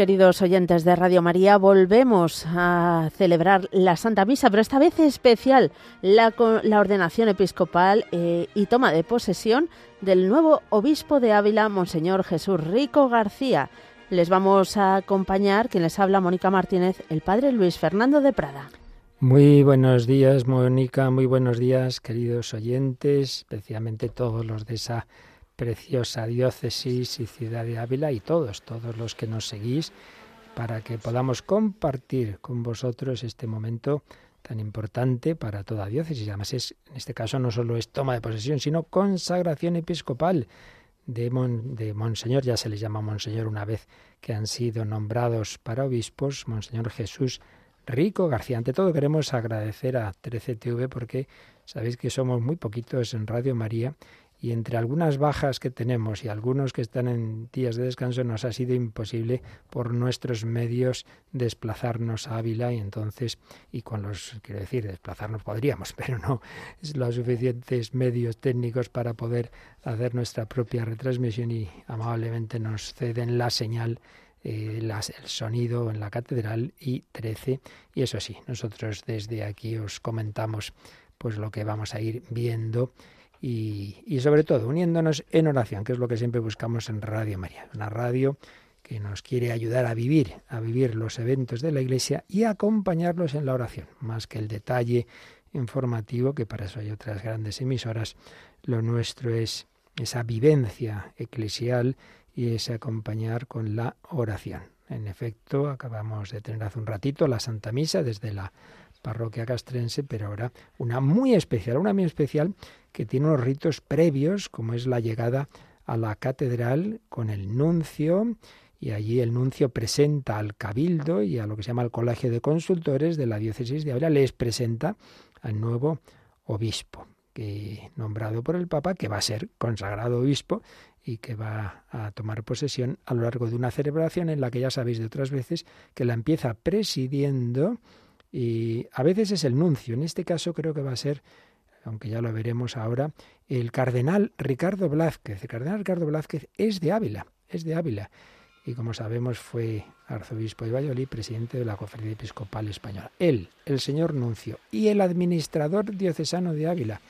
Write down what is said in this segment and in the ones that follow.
queridos oyentes de Radio María. Volvemos a celebrar la Santa Misa, pero esta vez especial la, ordenación episcopal eh, y toma de posesión del nuevo obispo de Ávila, Monseñor Jesús Rico García. Les vamos a acompañar, quien les habla, Mónica Martínez, el padre Luis Fernando de Prada. Muy buenos días, Mónica, muy buenos días, queridos oyentes, especialmente todos los de esa preciosa diócesis y ciudad de Ávila y todos, todos los que nos seguís, para que podamos compartir con vosotros este momento tan importante para toda diócesis. Además, es, en este caso no solo es toma de posesión, sino consagración episcopal de, de Monseñor, ya se les llama Monseñor una vez que han sido nombrados para obispos, Monseñor Jesús Rico García. Ante todo queremos agradecer a 13TV porque sabéis que somos muy poquitos en Radio María y entre algunas bajas que tenemos y algunos que están en días de descanso nos ha sido imposible por nuestros medios desplazarnos a Ávila y entonces y con los quiero decir desplazarnos podríamos pero no es los suficientes medios técnicos para poder hacer nuestra propia retransmisión y amablemente nos ceden la señal eh, el sonido en la catedral y 13 y eso sí nosotros desde aquí os comentamos pues lo que vamos a ir viendo y, sobre todo uniéndonos en oración, que es lo que siempre buscamos en Radio María, una radio que nos quiere ayudar a vivir, a vivir los eventos de la Iglesia y acompañarlos en la oración, más que el detalle informativo, que para eso hay otras grandes emisoras, lo nuestro es esa vivencia eclesial y ese acompañar con la oración. En efecto, acabamos de tener hace un ratito la Santa Misa desde la parroquia castrense, pero ahora una muy especial, una muy especial que tiene unos ritos previos, como es la llegada a la catedral con el nuncio, y allí el nuncio presenta al cabildo y a lo que se llama el colegio de consultores de la diócesis de Ávila, les presenta al nuevo obispo, que nombrado por el Papa, que va a ser consagrado obispo y que va a tomar posesión a lo largo de una celebración en la que ya sabéis de otras veces que la empieza presidiendo y a veces es el nuncio, en este caso creo que va a ser, aunque ya lo veremos ahora, el cardenal Ricardo Blázquez. El cardenal Ricardo Blázquez es de Ávila, es de Ávila. Y como sabemos fue arzobispo de Valladolid, presidente de la Conferencia Episcopal Española. Él, el señor Nuncio y el administrador diocesano de Ávila,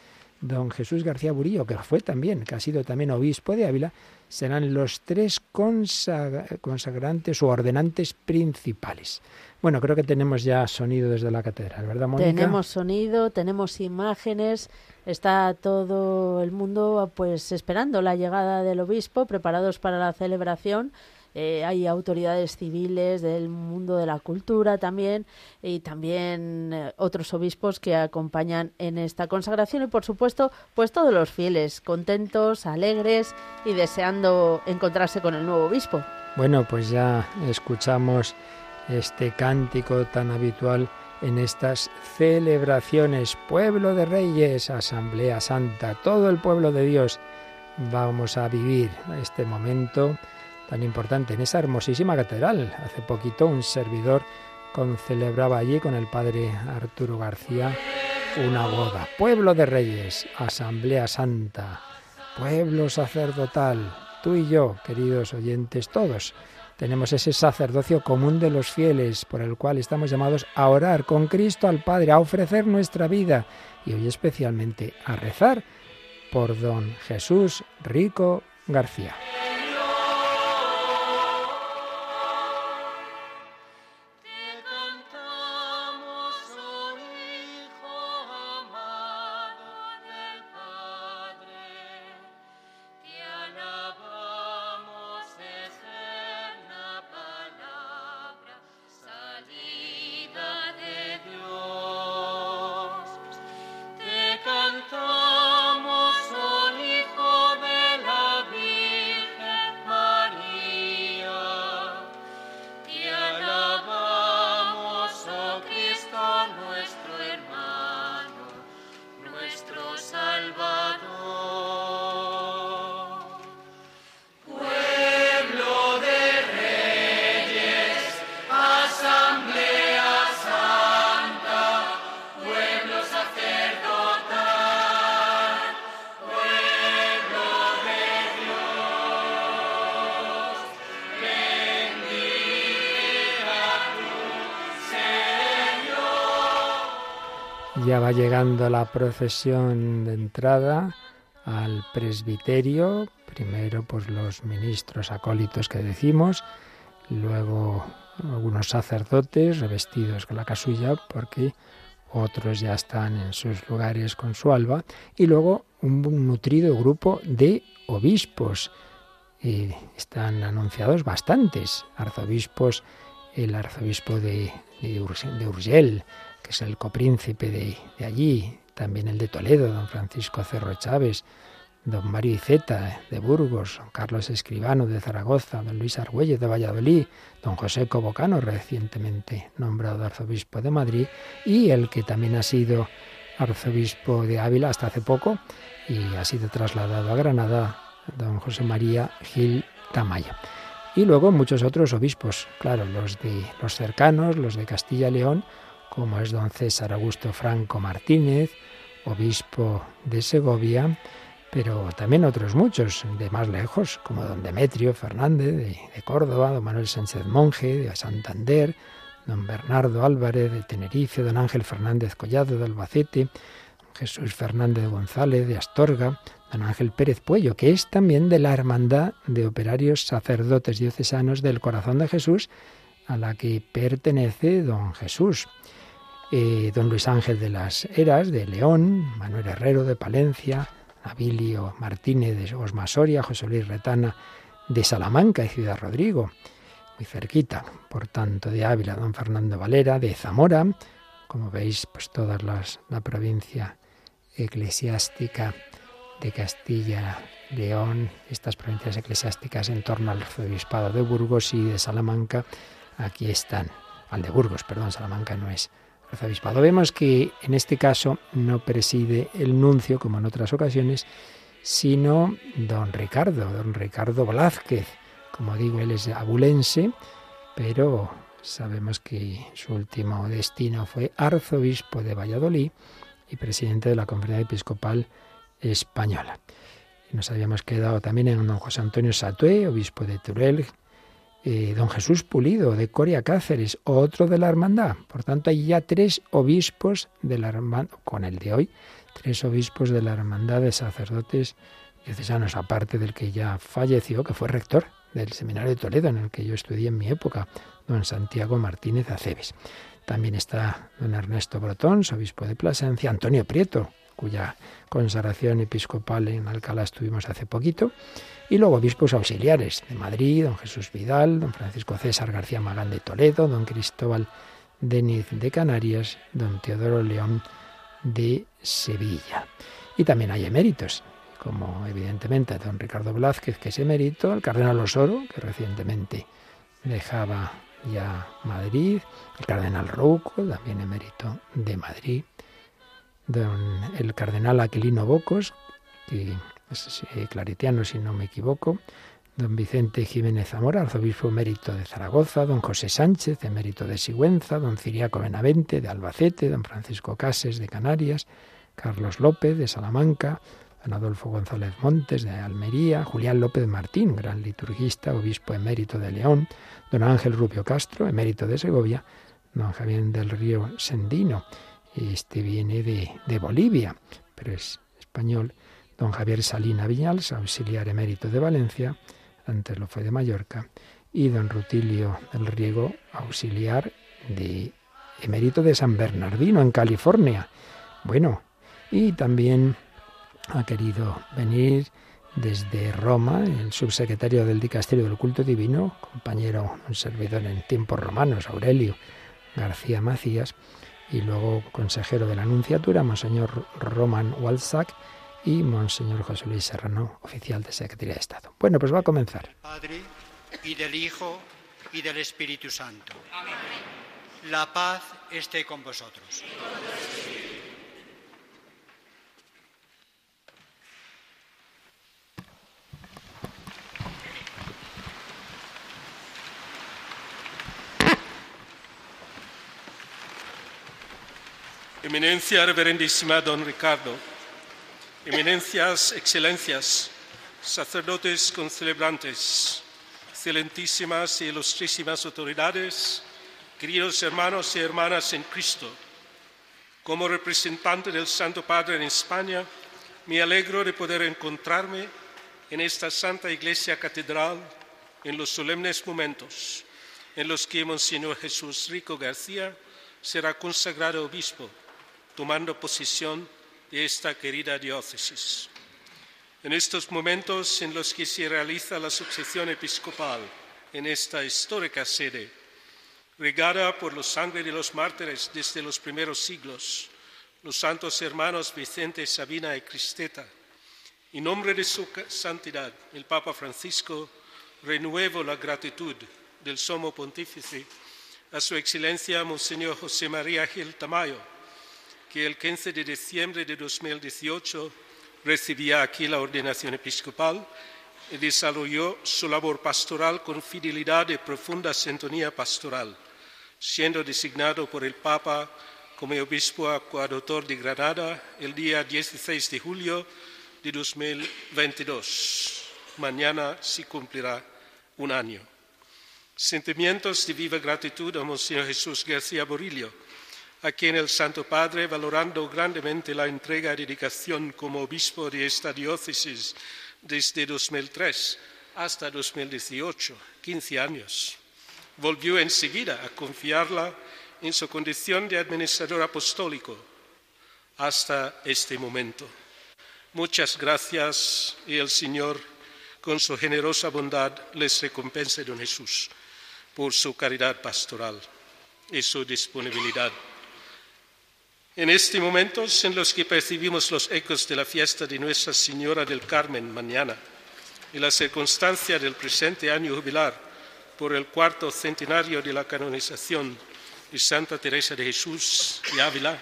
don Jesús García Burillo, que fue también, que ha sido también obispo de Ávila, serán los tres consagrantes o ordenantes principales. Bueno, creo que tenemos ya sonido desde la catedral, ¿verdad, Mónica? Tenemos sonido, tenemos imágenes, está todo el mundo pues esperando la llegada del obispo, preparados para la celebración. Eh, hay autoridades civiles del mundo de la cultura también y también eh, otros obispos que acompañan en esta consagración y por supuesto pues todos los fieles contentos, alegres y deseando encontrarse con el nuevo obispo. Bueno, pues ya escuchamos este cántico tan habitual en estas celebraciones. Pueblo de Reyes, Asamblea Santa, todo el pueblo de Dios. Vamos a vivir este momento tan importante en esa hermosísima catedral. Hace poquito un servidor celebraba allí con el padre Arturo García una boda. Pueblo de Reyes, Asamblea Santa, pueblo sacerdotal, tú y yo, queridos oyentes, todos tenemos ese sacerdocio común de los fieles por el cual estamos llamados a orar con Cristo al Padre, a ofrecer nuestra vida y hoy especialmente a rezar por don Jesús Rico García. Llegando la procesión de entrada al presbiterio, primero pues los ministros acólitos que decimos, luego algunos sacerdotes revestidos con la casulla porque otros ya están en sus lugares con su alba y luego un nutrido grupo de obispos. y están anunciados bastantes arzobispos, el arzobispo de, de, Urgel, es el copríncipe de, de allí, también el de Toledo, don Francisco Cerro Chávez, don Mario Iceta de Burgos, don Carlos Escribano de Zaragoza, don Luis Argüelles de Valladolid, don José Cobocano, recientemente nombrado arzobispo de Madrid, y el que también ha sido arzobispo de Ávila hasta hace poco y ha sido trasladado a Granada, don José María Gil Tamayo. Y luego muchos otros obispos, claro, los de los cercanos, los de Castilla y León, como es don César Augusto Franco Martínez, obispo de Segovia, pero también otros muchos de más lejos, como don Demetrio Fernández de, Córdoba, don Manuel Sánchez Monje de Santander, don Bernardo Álvarez de Tenerife, don Ángel Fernández Collado de Albacete, Jesús Fernández González de Astorga, don Ángel Pérez Puello, que es también de la Hermandad de Operarios Sacerdotes Diocesanos del Corazón de Jesús, a la que pertenece don Jesús. Eh, don Luis Ángel de las Heras de León, Manuel Herrero de Palencia, Abilio Martínez de Osmasoria, José Luis Retana de Salamanca y Ciudad Rodrigo, muy cerquita, por tanto, de Ávila, don Fernando Valera, de Zamora, como veis, pues todas las, la provincia eclesiástica de Castilla, León, estas provincias eclesiásticas en torno al arzobispado de Burgos y de Salamanca, aquí están, al de Burgos, perdón, Salamanca no es Vemos que en este caso no preside el nuncio, como en otras ocasiones, sino don Ricardo, don Ricardo Velázquez. Como digo, él es abulense, pero sabemos que su último destino fue arzobispo de Valladolid y presidente de la Conferencia Episcopal Española. Nos habíamos quedado también en don José Antonio Satué, obispo de Turel, eh, don Jesús Pulido de Coria Cáceres, otro de la hermandad. Por tanto, hay ya tres obispos de la hermandad, con el de hoy, tres obispos de la hermandad de sacerdotes diocesanos, aparte del que ya falleció, que fue rector del Seminario de Toledo, en el que yo estudié en mi época, don Santiago Martínez Aceves. También está don Ernesto Brotón, obispo de Plasencia, Antonio Prieto, cuya consagración episcopal en Alcalá estuvimos hace poquito, y luego obispos auxiliares de Madrid, don Jesús Vidal, don Francisco César García Magán de Toledo, don Cristóbal Deniz de Canarias, don Teodoro León de Sevilla. Y también hay eméritos, como evidentemente don Ricardo Blázquez, que es emérito, el cardenal Osoro, que recientemente dejaba ya Madrid, el cardenal Rouco, también emérito de Madrid, don el cardenal Aquilino Bocos, que es eh, si no me equivoco, don Vicente Jiménez Zamora, arzobispo emérito de Zaragoza, don José Sánchez, emérito de Sigüenza, don Ciriaco Benavente de Albacete, don Francisco Cases de Canarias, Carlos López de Salamanca, don Adolfo González Montes de Almería, Julián López Martín, gran liturgista, obispo emérito de León, don Ángel Rubio Castro, emérito de Segovia, don Javier del Río Sendino, este viene de, de Bolivia, pero es español. Don Javier Salina Viñals, auxiliar emérito de Valencia, antes lo fue de Mallorca, y don Rutilio del Riego, auxiliar de emérito de San Bernardino, en California. Bueno, y también ha querido venir desde Roma el subsecretario del Dicasterio del Culto Divino, compañero, un servidor en tiempos romanos, Aurelio García Macías, y luego consejero de la Anunciatura, Monseñor Roman Walsack y Monseñor José Luis Serrano, oficial de Secretaría de Estado. Bueno, pues va a comenzar. Padre, y del Hijo, y del Espíritu Santo. La paz esté con vosotros. Eminencia Reverendísima Don Ricardo, Eminencias, Excelencias, sacerdotes concelebrantes, excelentísimas y ilustrísimas autoridades, queridos hermanos y hermanas en Cristo, Como representante del Santo Padre en España, me alegro de poder encontrarme en esta Santa Iglesia Catedral en los solemnes momentos en los que Monseñor Jesús Rico García será consagrado obispo, tomando posesión de esta querida diócesis. En estos momentos en los que se realiza la sucesión episcopal en esta histórica sede, regada por la sangre de los mártires desde los primeros siglos, los santos hermanos Vicente, Sabina y Cristeta, en nombre de su santidad, el Papa Francisco, renuevo la gratitud del Somo Pontífice a Su Excelencia Monseñor José María Gil Tamayo, que el 15 de diciembre de 2018 recibía aquí la ordenación episcopal y desarrolló su labor pastoral con fidelidad y profunda sintonía pastoral, siendo designado por el Papa como obispo acuador de Granada el día 16 de julio de 2022. Mañana se cumplirá un año. Sentimientos de viva gratitud a Monseñor Jesús García Borillo, a quien el Santo Padre, valorando grandemente la entrega y dedicación como obispo de esta diócesis desde 2003 hasta 2018, 15 años, volvió enseguida a confiarla en su condición de administrador apostólico hasta este momento. Muchas gracias y el Señor, con su generosa bondad, les recompense, don Jesús por su caridad pastoral y su disponibilidad. En estos momentos en los que percibimos los ecos de la fiesta de Nuestra Señora del Carmen mañana y la circunstancia del presente año jubilar por el cuarto centenario de la canonización de Santa Teresa de Jesús y Ávila,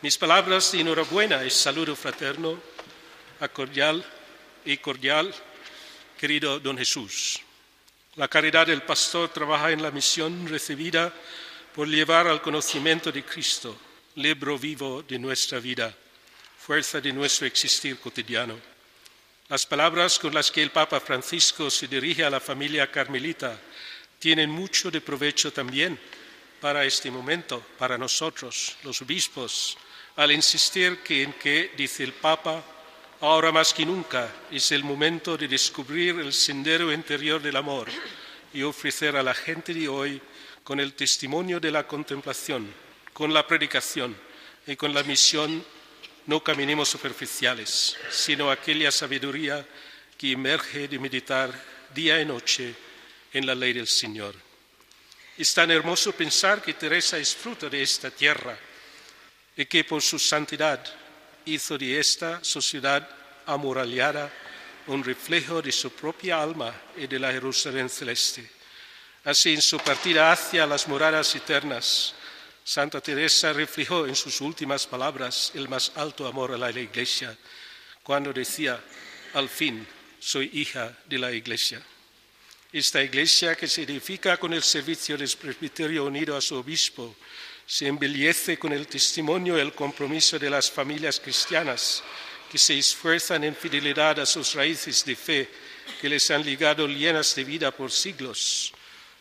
mis palabras de enhorabuena y saludo fraterno a cordial y cordial, querido don Jesús. La caridad del pastor trabaja en la misión recibida por llevar al conocimiento de Cristo, libro vivo de nuestra vida, fuerza de nuestro existir cotidiano. Las palabras con las que el Papa Francisco se dirige a la familia carmelita tienen mucho de provecho también para este momento, para nosotros, los obispos, al insistir en que, dice el Papa, Ahora más que nunca es el momento de descubrir el sendero interior del amor y ofrecer a la gente de hoy, con el testimonio de la contemplación, con la predicación y con la misión, no caminemos superficiales, sino aquella sabiduría que emerge de meditar día y noche en la ley del Señor. Es tan hermoso pensar que Teresa es fruto de esta tierra y que por su santidad hizo de esta sociedad amurallada un reflejo de su propia alma y de la Jerusalén celeste. Así, en su partida hacia las moradas eternas, Santa Teresa reflejó en sus últimas palabras el más alto amor a la Iglesia, cuando decía, al fin, soy hija de la Iglesia. Esta Iglesia que se edifica con el servicio del presbiterio unido a su obispo, se embellece con el testimonio y el compromiso de las familias cristianas que se esfuerzan en fidelidad a sus raíces de fe que les han ligado llenas de vida por siglos.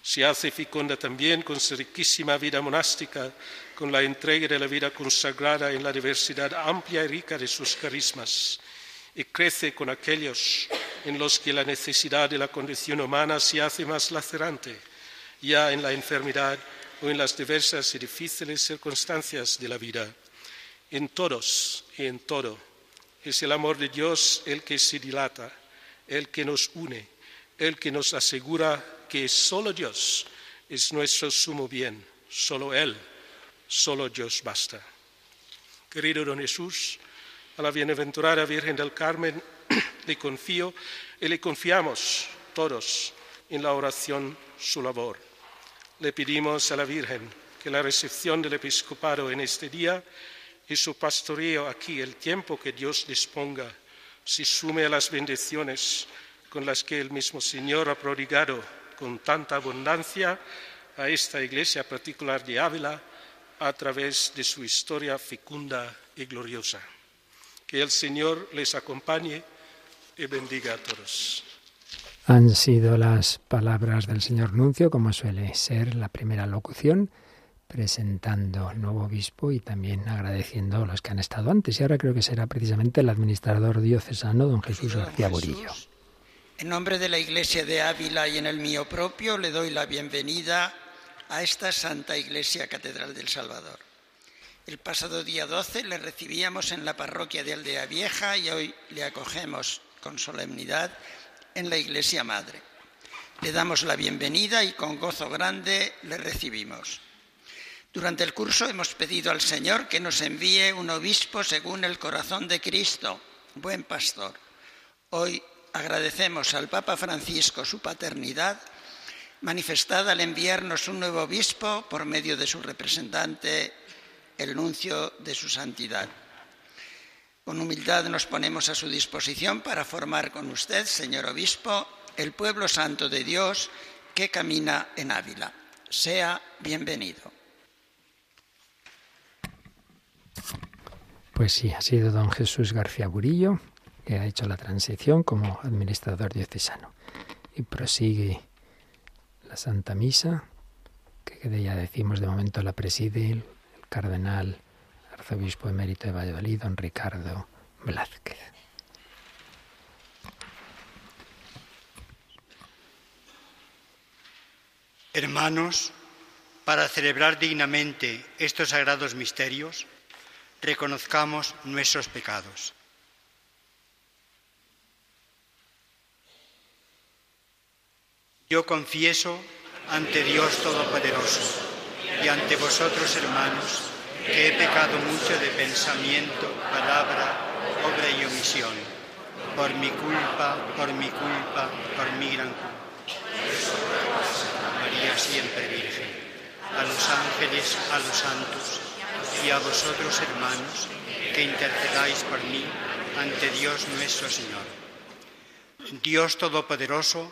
Se hace fecunda también con su riquísima vida monástica, con la entrega de la vida consagrada en la diversidad amplia y rica de sus carismas, y crece con aquellos en los que la necesidad de la condición humana se hace más lacerante, ya en la enfermedad o en las diversas y difíciles circunstancias de la vida. En todos y en todo es el amor de Dios el que se dilata, el que nos une, el que nos asegura que solo Dios es nuestro sumo bien, solo Él, solo Dios basta. Querido don Jesús, a la bienaventurada Virgen del Carmen le confío y le confiamos todos en la oración su labor le pedimos a la Virgen que la recepción del episcopado en este día y su pastoreo aquí, el tiempo que Dios disponga, se sume a las bendiciones con las que el mismo Señor ha prodigado con tanta abundancia a esta iglesia particular de Ávila a través de su historia fecunda y gloriosa. Que el Señor les acompañe y bendiga a todos. Han sido las palabras del señor Nuncio, como suele ser la primera locución presentando nuevo obispo y también agradeciendo a los que han estado antes. Y ahora creo que será precisamente el administrador diocesano, don Jesús García Burillo. En nombre de la Iglesia de Ávila y en el mío propio, le doy la bienvenida a esta Santa Iglesia Catedral del Salvador. El pasado día 12 le recibíamos en la parroquia de Aldea Vieja y hoy le acogemos con solemnidad en la Iglesia Madre. Le damos la bienvenida y con gozo grande le recibimos. Durante el curso hemos pedido al Señor que nos envíe un obispo según el corazón de Cristo, buen pastor. Hoy agradecemos al Papa Francisco su paternidad manifestada al enviarnos un nuevo obispo por medio de su representante el nuncio de su santidad. Con humildad nos ponemos a su disposición para formar con usted, señor obispo, el pueblo santo de Dios que camina en Ávila. Sea bienvenido. Pues sí, ha sido don Jesús García Burillo que ha hecho la transición como administrador diocesano. Y prosigue la Santa Misa, que ya decimos de momento la preside cardenal, arzobispo emérito de Valladolid, don Ricardo Blázquez. Hermanos, para celebrar dignamente estos sagrados misterios, reconozcamos nuestros pecados. Yo confieso ante Dios Todopoderoso y ante vosotros, hermanos, que he pecado mucho de pensamiento, palabra, obra y omisión, por mi culpa, por mi culpa, por mi gran culpa. María siempre Virgen, a los ángeles, a los santos y a vosotros, hermanos, que intercedáis por mí ante Dios nuestro Señor. Dios Todopoderoso,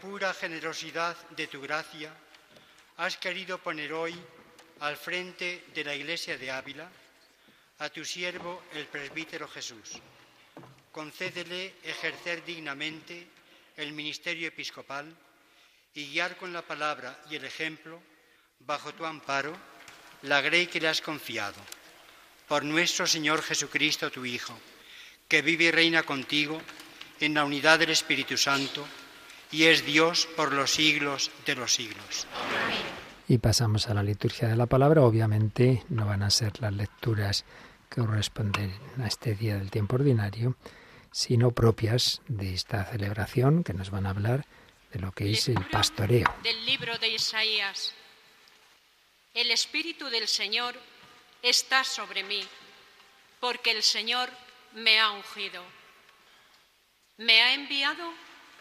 Pura generosidad de tu gracia has querido poner hoy al frente de la Iglesia de Ávila a tu siervo el presbítero Jesús. Concédele ejercer dignamente el ministerio episcopal y guiar con la palabra y el ejemplo, bajo tu amparo, la grey que le has confiado. Por nuestro Señor Jesucristo, tu Hijo, que vive y reina contigo en la unidad del Espíritu Santo, y es Dios por los siglos de los siglos. Y pasamos a la liturgia de la palabra. Obviamente no van a ser las lecturas que corresponden a este día del tiempo ordinario, sino propias de esta celebración que nos van a hablar de lo que es el pastoreo. Del libro de Isaías. El Espíritu del Señor está sobre mí, porque el Señor me ha ungido. Me ha enviado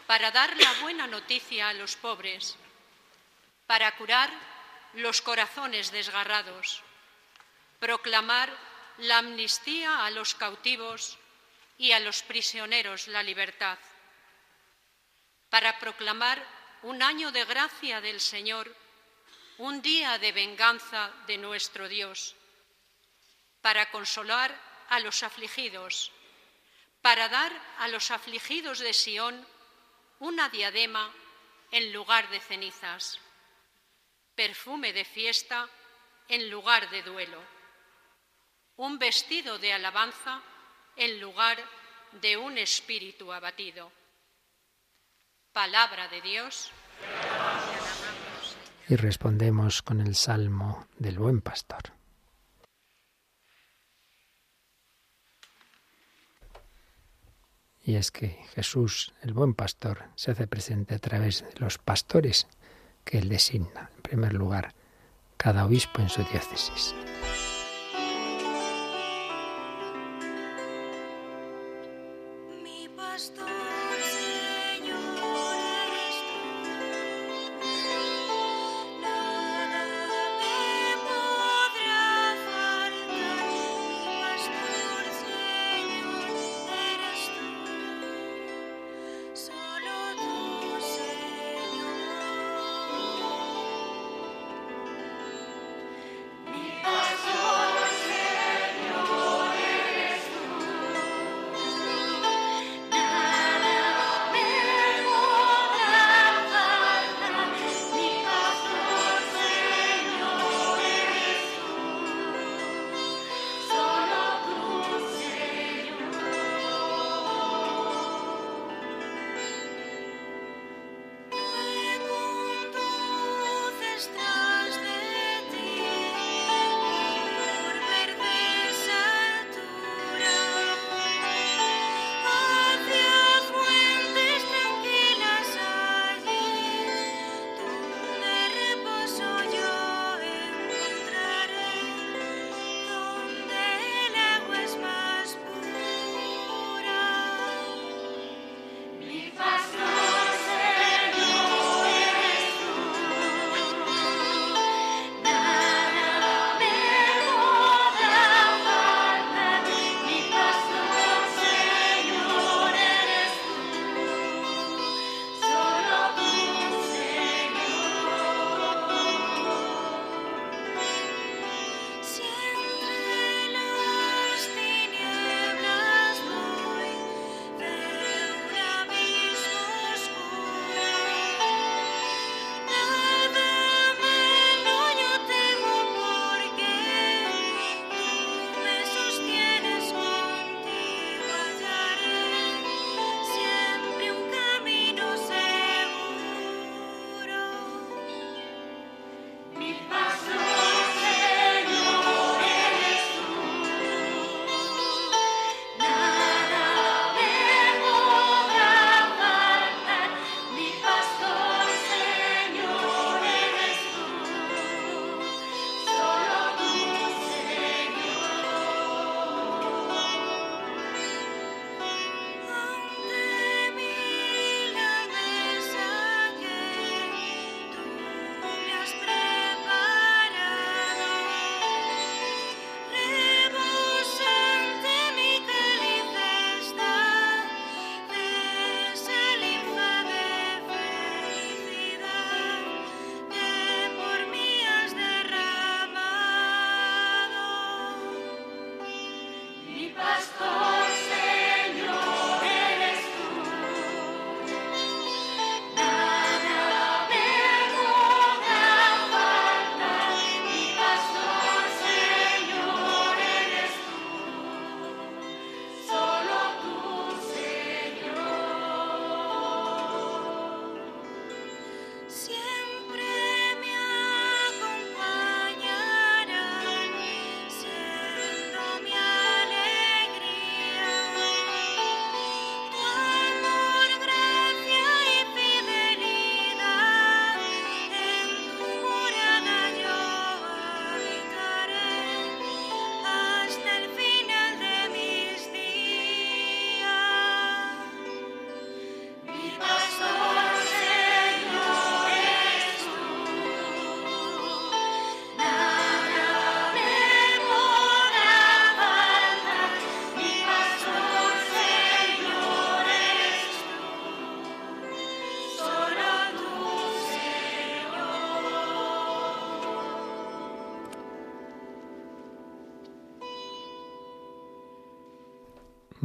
para dar la buena noticia a los pobres, para curar los corazones desgarrados, proclamar la amnistía a los cautivos y a los prisioneros la libertad, para proclamar un año de gracia del Señor, un día de venganza de nuestro Dios, para consolar a los afligidos, para dar a los afligidos de Sión una diadema en lugar de cenizas, perfume de fiesta en lugar de duelo, un vestido de alabanza en lugar de un espíritu abatido. Palabra de Dios. Y respondemos con el salmo del buen pastor. Y es que Jesús, el buen pastor, se hace presente a través de los pastores que él designa. En primer lugar, cada obispo en su diócesis.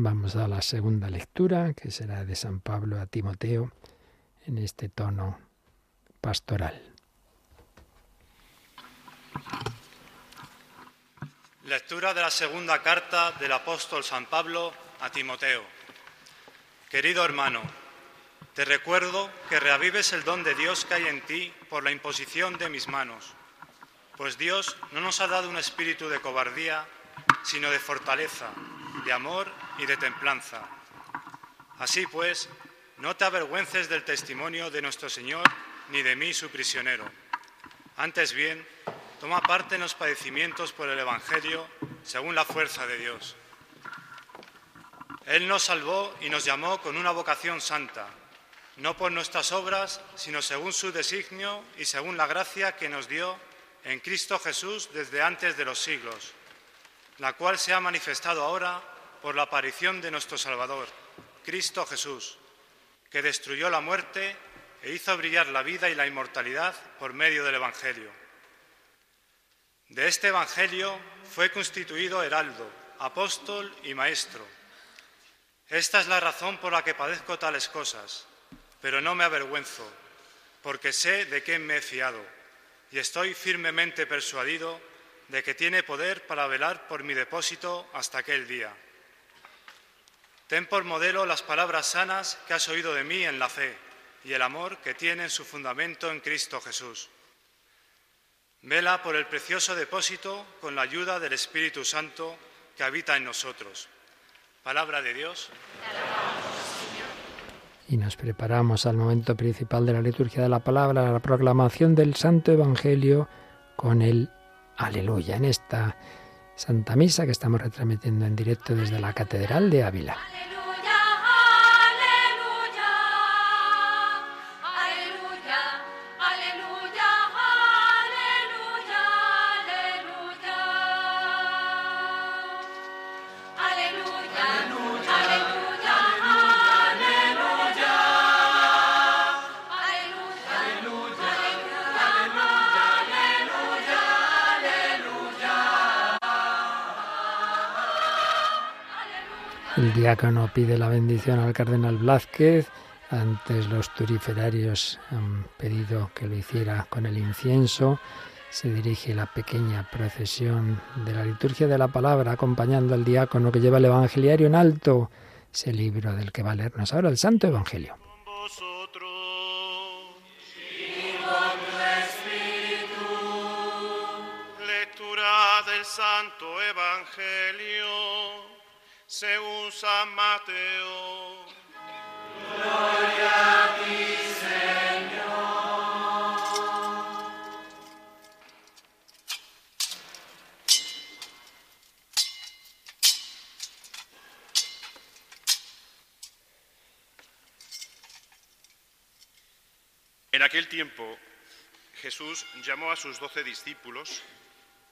Vamos a la segunda lectura, que será de San Pablo a Timoteo, en este tono pastoral. Lectura de la segunda carta del apóstol San Pablo a Timoteo. Querido hermano, te recuerdo que reavives el don de Dios que hay en ti por la imposición de mis manos, pues Dios no nos ha dado un espíritu de cobardía, sino de fortaleza, de amor y de templanza. Así pues, no te avergüences del testimonio de nuestro Señor ni de mí su prisionero. Antes bien, toma parte en los padecimientos por el Evangelio según la fuerza de Dios. Él nos salvó y nos llamó con una vocación santa, no por nuestras obras, sino según su designio y según la gracia que nos dio en Cristo Jesús desde antes de los siglos, la cual se ha manifestado ahora por la aparición de nuestro Salvador, Cristo Jesús, que destruyó la muerte e hizo brillar la vida y la inmortalidad por medio del Evangelio. De este Evangelio fue constituido heraldo, apóstol y maestro. Esta es la razón por la que padezco tales cosas, pero no me avergüenzo, porque sé de quién me he fiado y estoy firmemente persuadido de que tiene poder para velar por mi depósito hasta aquel día. Ten por modelo las palabras sanas que has oído de mí en la fe y el amor que tienen su fundamento en Cristo Jesús. Vela por el precioso depósito con la ayuda del Espíritu Santo que habita en nosotros. Palabra de Dios. Y nos preparamos al momento principal de la liturgia de la palabra, la proclamación del Santo Evangelio con el Aleluya en esta Santa Misa que estamos retransmitiendo en directo desde la Catedral de Ávila. Diácono pide la bendición al cardenal Blázquez. Antes los turiferarios han pedido que lo hiciera con el incienso. Se dirige la pequeña procesión de la liturgia de la palabra acompañando al diácono que lleva el evangeliario en alto, ese libro del que va a leernos ahora el Santo Evangelio. Santo Evangelio según San Mateo. Gloria a ti, Señor. En aquel tiempo, Jesús llamó a sus doce discípulos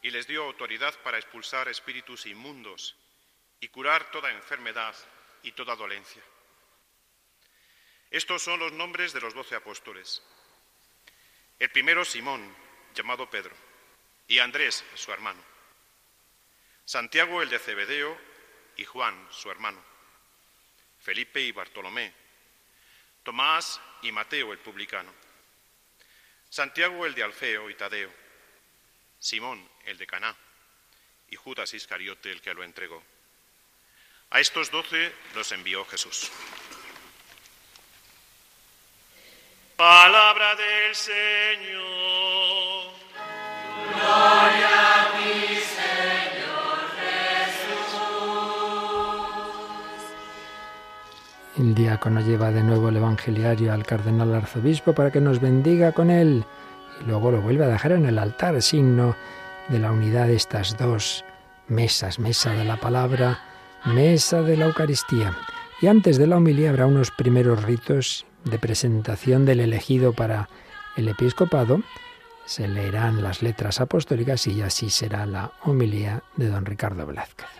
y les dio autoridad para expulsar espíritus inmundos y curar toda enfermedad y toda dolencia. Estos son los nombres de los doce apóstoles. El primero Simón, llamado Pedro, y Andrés, su hermano. Santiago el de Cebedeo y Juan, su hermano. Felipe y Bartolomé. Tomás y Mateo el publicano. Santiago el de Alfeo y Tadeo. Simón el de Caná. Y Judas Iscariote el que lo entregó. A estos doce los envió Jesús. Palabra del Señor. Gloria a ti, Señor Jesús. El diácono lleva de nuevo el evangeliario al cardenal arzobispo para que nos bendiga con él y luego lo vuelve a dejar en el altar, signo de la unidad de estas dos mesas, mesa de la palabra mesa de la Eucaristía. Y antes de la homilía habrá unos primeros ritos de presentación del elegido para el episcopado. Se leerán las letras apostólicas y así será la homilía de don Ricardo Velázquez.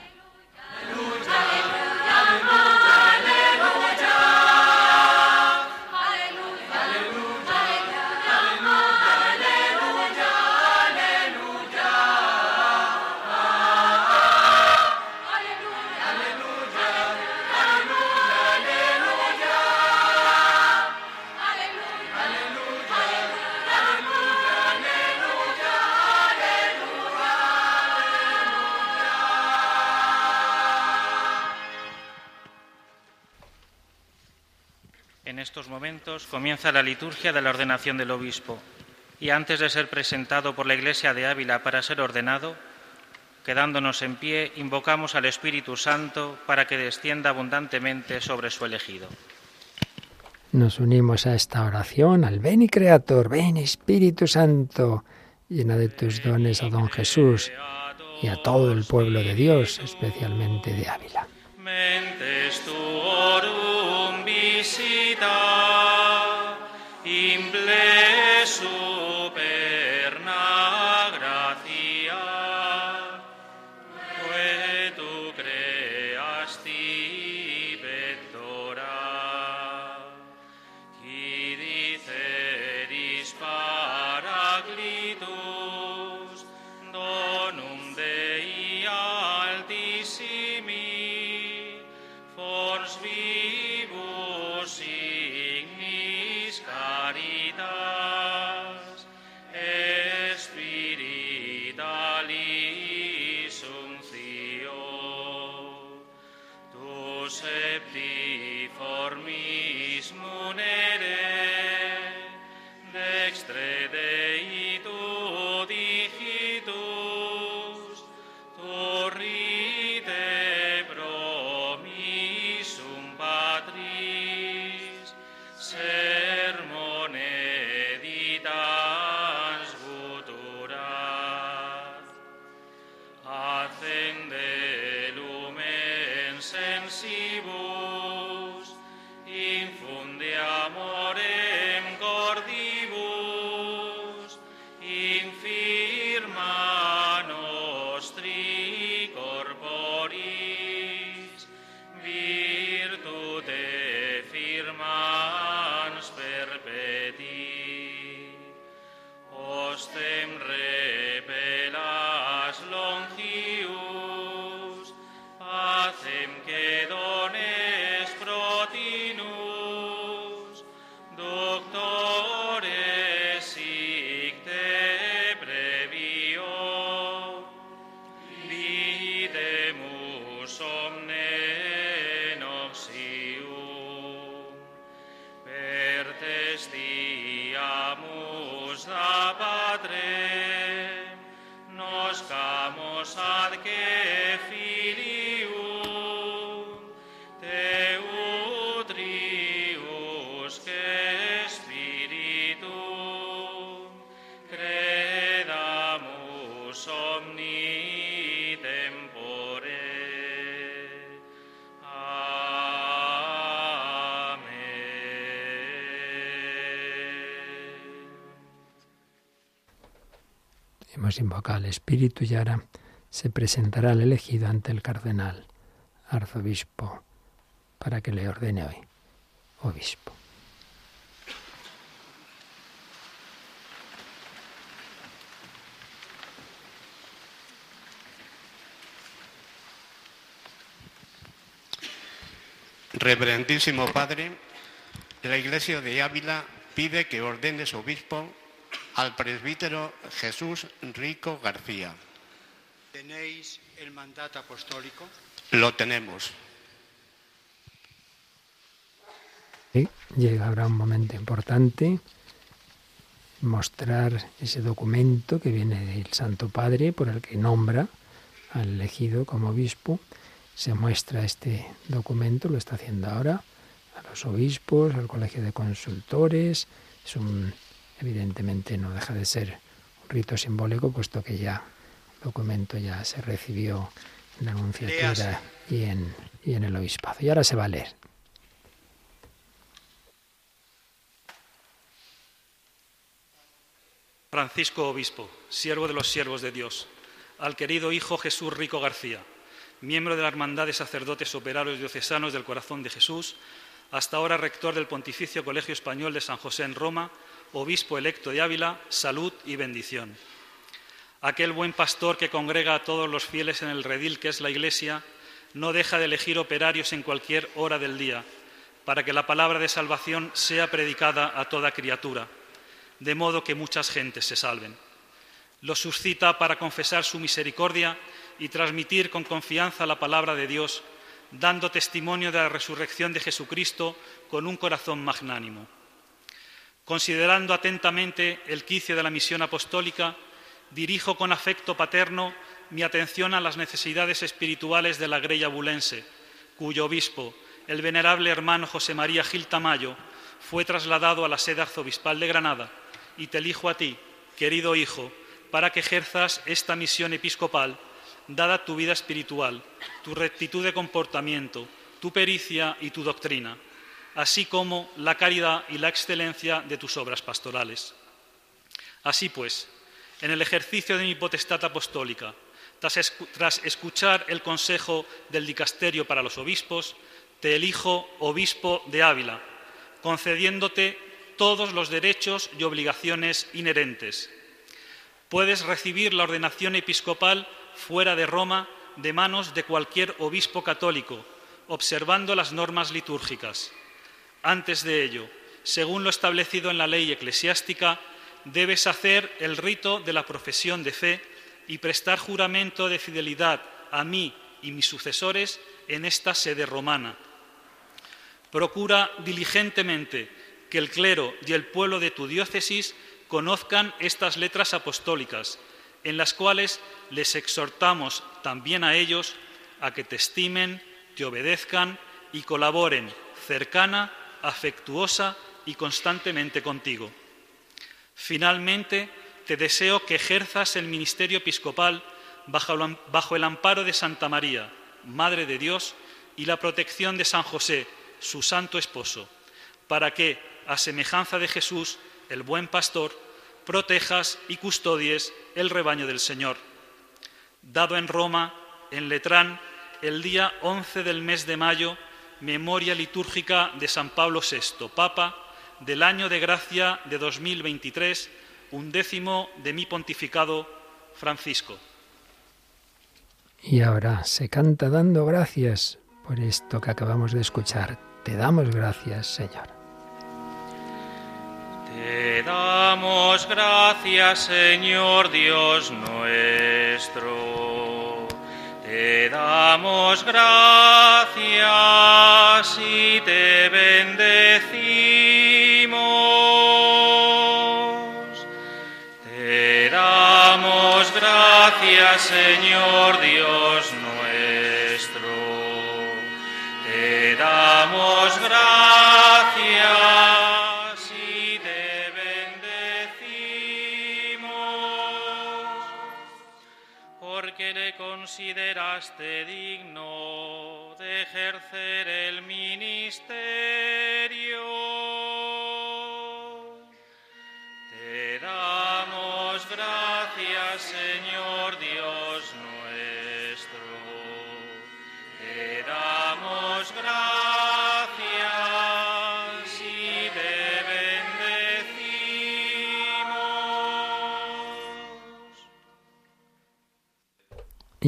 Comienza la liturgia de la ordenación del obispo y antes de ser presentado por la Iglesia de Ávila para ser ordenado, quedándonos en pie, invocamos al Espíritu Santo para que descienda abundantemente sobre su elegido. Nos unimos a esta oración, al Ven y Creator, ven Espíritu Santo, llena de tus dones a don Jesús y a todo el pueblo de Dios, especialmente de Ávila. Mentes tuorum visita, imple superna Hemos invocado al Espíritu y ahora se presentará el elegido ante el cardenal, arzobispo, para que le ordene hoy, obispo. Reverendísimo Padre, la Iglesia de Ávila pide que ordenes obispo al presbítero Jesús Rico García. ¿Tenéis el mandato apostólico? Lo tenemos. Sí, llega ahora un momento importante, mostrar ese documento que viene del Santo Padre por el que nombra al elegido como obispo. Se muestra este documento, lo está haciendo ahora, a los obispos, al colegio de consultores. Es un, evidentemente no deja de ser un rito simbólico, puesto que ya el documento ya se recibió en la anunciatura y en, y en el obispado. Y ahora se va a leer. Francisco Obispo, siervo de los siervos de Dios, al querido Hijo Jesús Rico García, miembro de la Hermandad de Sacerdotes Operarios Diocesanos del Corazón de Jesús, hasta ahora rector del Pontificio Colegio Español de San José en Roma, obispo electo de Ávila, salud y bendición. Aquel buen pastor que congrega a todos los fieles en el redil que es la Iglesia, no deja de elegir operarios en cualquier hora del día, para que la palabra de salvación sea predicada a toda criatura, de modo que muchas gentes se salven. Los suscita para confesar su misericordia y transmitir con confianza la palabra de Dios, dando testimonio de la resurrección de Jesucristo con un corazón magnánimo. Considerando atentamente el quicio de la misión apostólica, dirijo con afecto paterno mi atención a las necesidades espirituales de la Grella Bulense, cuyo obispo, el venerable hermano José María Gil Tamayo, fue trasladado a la sede arzobispal de Granada, y te elijo a ti, querido hijo, para que ejerzas esta misión episcopal, dada tu vida espiritual, tu rectitud de comportamiento, tu pericia y tu doctrina, así como la caridad y la excelencia de tus obras pastorales. Así pues, en el ejercicio de mi potestad apostólica, tras, escuchar el consejo del dicasterio para los obispos, te elijo obispo de Ávila, concediéndote todos los derechos y obligaciones inherentes. Puedes recibir la ordenación episcopal fuera de Roma de manos de cualquier obispo católico, observando las normas litúrgicas. Antes de ello, según lo establecido en la ley eclesiástica, debes hacer el rito de la profesión de fe y prestar juramento de fidelidad a mí y mis sucesores en esta sede romana. Procura diligentemente que el clero y el pueblo de tu diócesis conozcan estas letras apostólicas, en las cuales les exhortamos también a ellos a que te estimen, te obedezcan y colaboren cercana, afectuosa y constantemente contigo. Finalmente, te deseo que ejerzas el ministerio episcopal bajo el amparo de Santa María, Madre de Dios, y la protección de San José, su santo esposo, para que, a semejanza de Jesús, el buen pastor, protejas y custodies el rebaño del Señor. Dado en Roma, en Letrán, el día 11 del mes de mayo, memoria litúrgica de San Pablo VI, Papa, del año de gracia de 2023, undécimo de mi pontificado Francisco. Y ahora se canta dando gracias por esto que acabamos de escuchar. Te damos gracias, Señor. Te damos gracias, Señor Dios nuestro. Te damos gracias y te bendecimos. Te damos gracias, Señor Dios nuestro. Te damos gracias. Consideraste digno de ejercer el ministerio.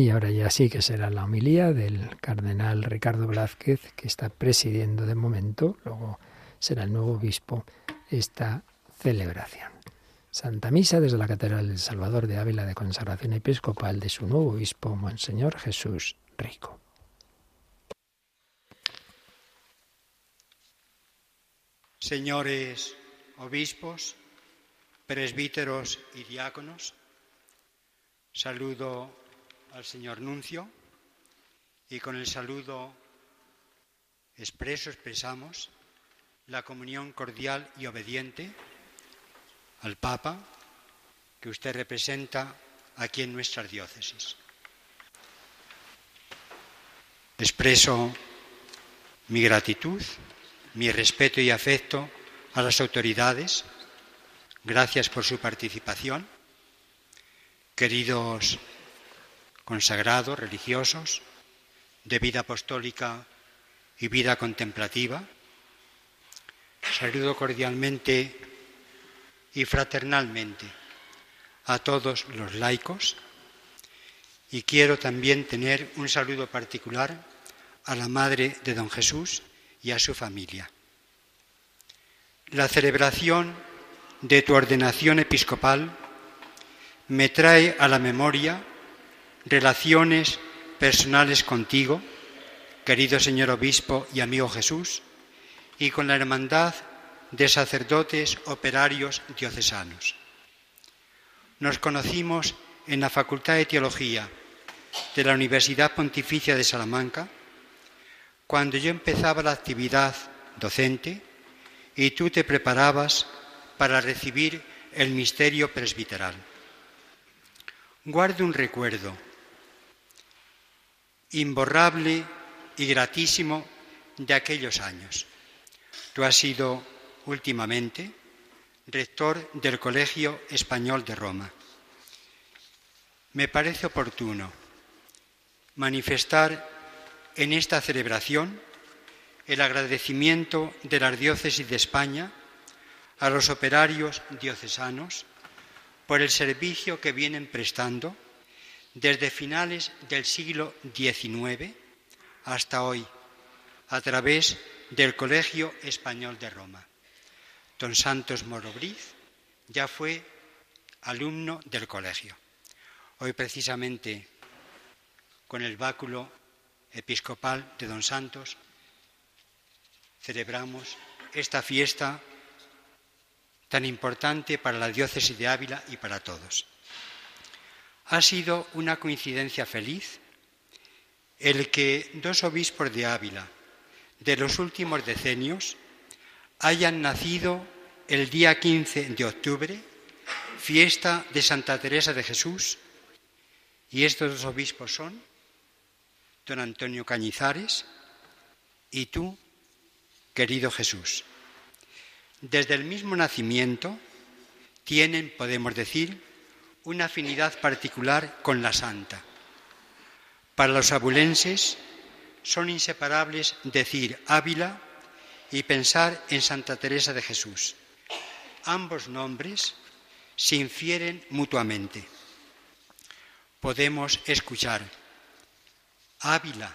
Y ahora ya sí que será la homilía del cardenal Ricardo Blázquez, que está presidiendo de momento, luego será el nuevo obispo, esta celebración. Santa Misa desde la Catedral del Salvador de Ávila de consagración episcopal de su nuevo obispo, Monseñor Jesús Rico. Señores obispos, presbíteros y diáconos, saludo al señor Nuncio y con el saludo expreso expresamos la comunión cordial y obediente al Papa que usted representa aquí en nuestras diócesis. Expreso mi gratitud, mi respeto y afecto a las autoridades. Gracias por su participación. Queridos consagrados, religiosos, de vida apostólica y vida contemplativa. Saludo cordialmente y fraternalmente a todos los laicos y quiero también tener un saludo particular a la Madre de Don Jesús y a su familia. La celebración de tu ordenación episcopal me trae a la memoria relaciones personales contigo querido señor obispo y amigo Jesús, y con la hermandad de sacerdotes operarios diocesanos. Nos conocimos en la Facultad de Teología de la Universidad Pontificia de Salamanca, cuando yo empezaba la actividad docente y tú te preparabas para recibir el misterio presbiteral. Guardo un recuerdo imborrable y gratísimo de aquellos años. Tú has sido últimamente rector del Colegio Español de Roma. Me parece oportuno manifestar en esta celebración el agradecimiento de la Diócesis de España a los operarios diocesanos por el servicio que vienen prestando desde finales del siglo XIX hasta hoy a través del Colegio Español de Roma. Don Santos Morobriz ya fue alumno del colegio. Hoy precisamente con el báculo episcopal de Don Santos celebramos esta fiesta tan importante para la diócesis de Ávila y para todos. Ha sido una coincidencia feliz el que dos obispos de Ávila de los últimos decenios hayan nacido el día 15 de octubre, fiesta de Santa Teresa de Jesús, y estos dos obispos son don Antonio Cañizares y tú, querido Jesús. Desde el mismo nacimiento tienen, podemos decir, una afinidad particular con la santa. Para los abulenses son inseparables decir Ávila y pensar en Santa Teresa de Jesús. Ambos nombres se infieren mutuamente. Podemos escuchar Ávila,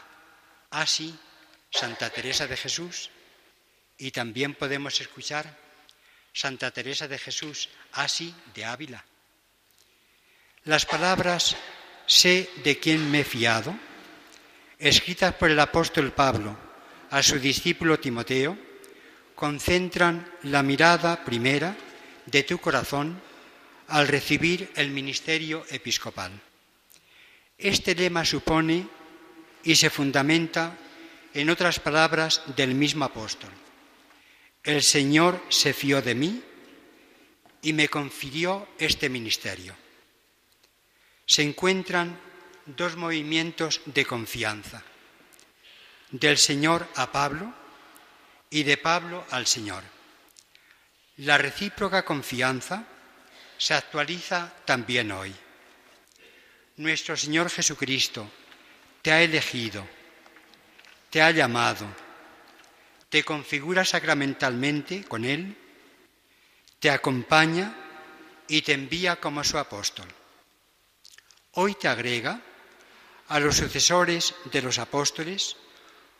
así Santa Teresa de Jesús, y también podemos escuchar Santa Teresa de Jesús, así de Ávila. Las palabras sé de quién me he fiado, escritas por el apóstol Pablo a su discípulo Timoteo, concentran la mirada primera de tu corazón al recibir el ministerio episcopal. Este lema supone y se fundamenta en otras palabras del mismo apóstol. El Señor se fió de mí y me confirió este ministerio. Se encuentran dos movimientos de confianza, del Señor a Pablo y de Pablo al Señor. La recíproca confianza se actualiza también hoy. Nuestro Señor Jesucristo te ha elegido, te ha llamado, te configura sacramentalmente con Él, te acompaña y te envía como su apóstol. Hoy te agrega a los sucesores de los apóstoles,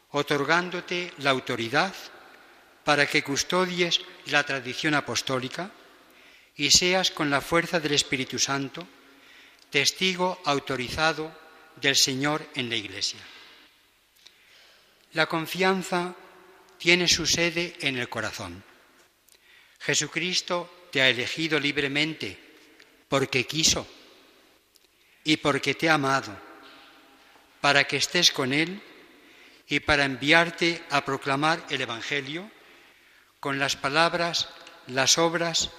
otorgándote la autoridad para que custodies la tradición apostólica y seas con la fuerza del Espíritu Santo testigo autorizado del Señor en la Iglesia. La confianza tiene su sede en el corazón. Jesucristo te ha elegido libremente porque quiso y porque te ha amado, para que estés con Él y para enviarte a proclamar el Evangelio con las palabras, las obras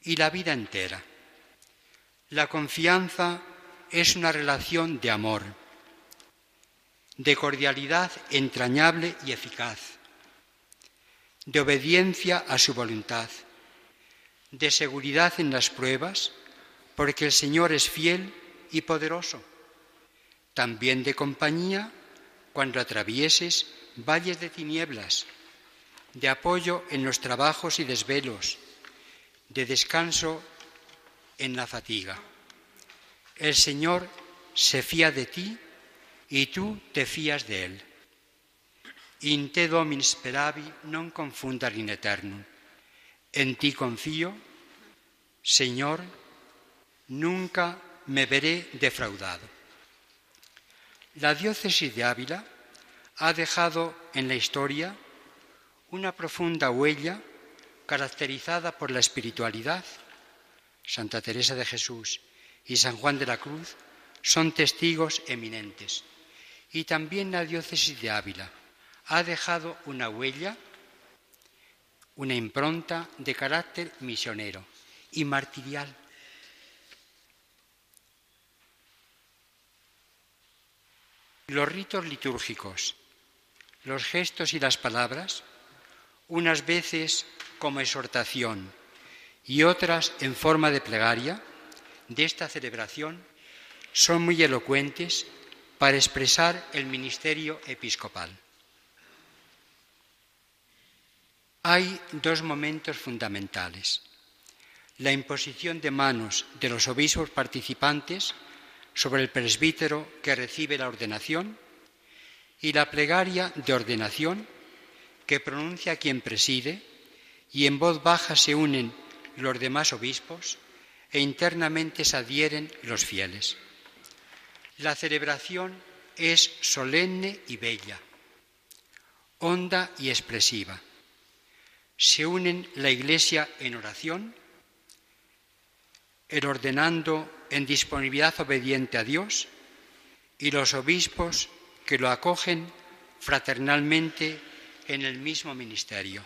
y la vida entera. La confianza es una relación de amor, de cordialidad entrañable y eficaz, de obediencia a su voluntad, de seguridad en las pruebas, porque el Señor es fiel y poderoso, también de compañía cuando atravieses valles de tinieblas, de apoyo en los trabajos y desvelos, de descanso en la fatiga. El Señor se fía de ti y tú te fías de Él. In te domini speravi non confunda in eterno. En ti confío, Señor, nunca me veré defraudado. La diócesis de Ávila ha dejado en la historia una profunda huella caracterizada por la espiritualidad. Santa Teresa de Jesús y San Juan de la Cruz son testigos eminentes. Y también la diócesis de Ávila ha dejado una huella, una impronta de carácter misionero y martirial. Los ritos litúrgicos, los gestos y las palabras, unas veces como exhortación y otras en forma de plegaria, de esta celebración son muy elocuentes para expresar el ministerio episcopal. Hay dos momentos fundamentales. La imposición de manos de los obispos participantes sobre el presbítero que recibe la ordenación y la plegaria de ordenación que pronuncia quien preside y en voz baja se unen los demás obispos e internamente se adhieren los fieles. La celebración es solemne y bella, honda y expresiva. Se unen la Iglesia en oración, el ordenando en disponibilidad obediente a Dios y los obispos que lo acogen fraternalmente en el mismo ministerio.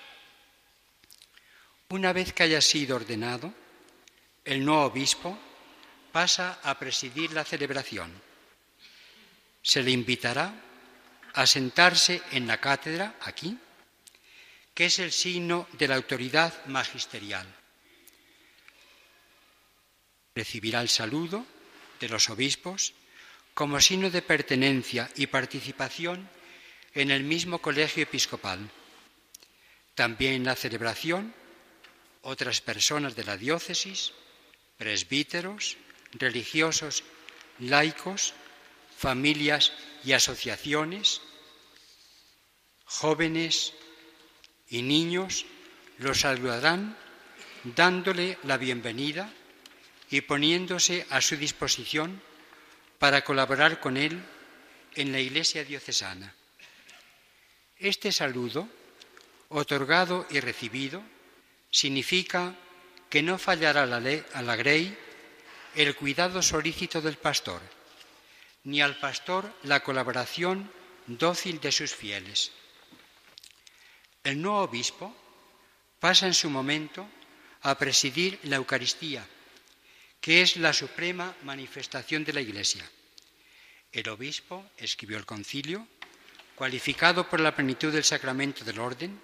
Una vez que haya sido ordenado, el nuevo obispo pasa a presidir la celebración. Se le invitará a sentarse en la cátedra, aquí, que es el signo de la autoridad magisterial. Recibirá el saludo de los obispos como signo de pertenencia y participación en el mismo colegio episcopal. También en la celebración, otras personas de la diócesis presbíteros, religiosos, laicos, familias y asociaciones, jóvenes y niños los saludarán dándole la bienvenida y poniéndose a su disposición para colaborar con él en la Iglesia diocesana. Este saludo, otorgado y recibido, significa que no fallará la ley, a la grey el cuidado solícito del pastor, ni al pastor la colaboración dócil de sus fieles. El nuevo obispo pasa en su momento a presidir la Eucaristía, que es la suprema manifestación de la Iglesia. El obispo, escribió el concilio, cualificado por la plenitud del sacramento del orden,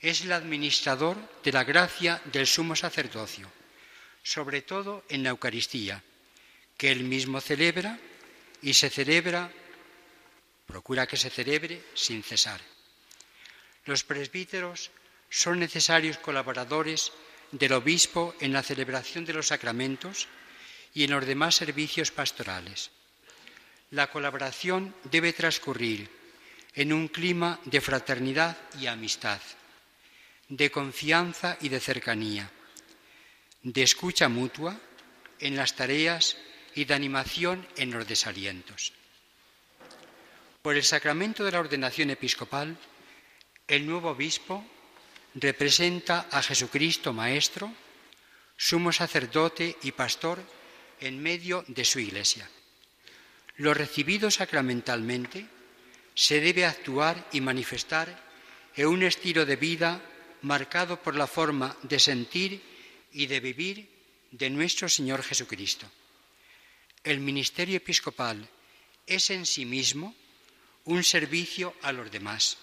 es el administrador de la gracia del sumo sacerdocio, sobre todo en la Eucaristía, que él mismo celebra y se celebra, procura que se celebre sin cesar. Los presbíteros son necesarios colaboradores del obispo en la celebración de los sacramentos y en los demás servicios pastorales. La colaboración debe transcurrir en un clima de fraternidad y amistad de confianza y de cercanía, de escucha mutua en las tareas y de animación en los desalientos. Por el sacramento de la ordenación episcopal, el nuevo obispo representa a Jesucristo Maestro, sumo sacerdote y pastor en medio de su iglesia. Lo recibido sacramentalmente se debe actuar y manifestar en un estilo de vida marcado por la forma de sentir y de vivir de nuestro Señor Jesucristo. El ministerio episcopal es en sí mismo un servicio a los demás,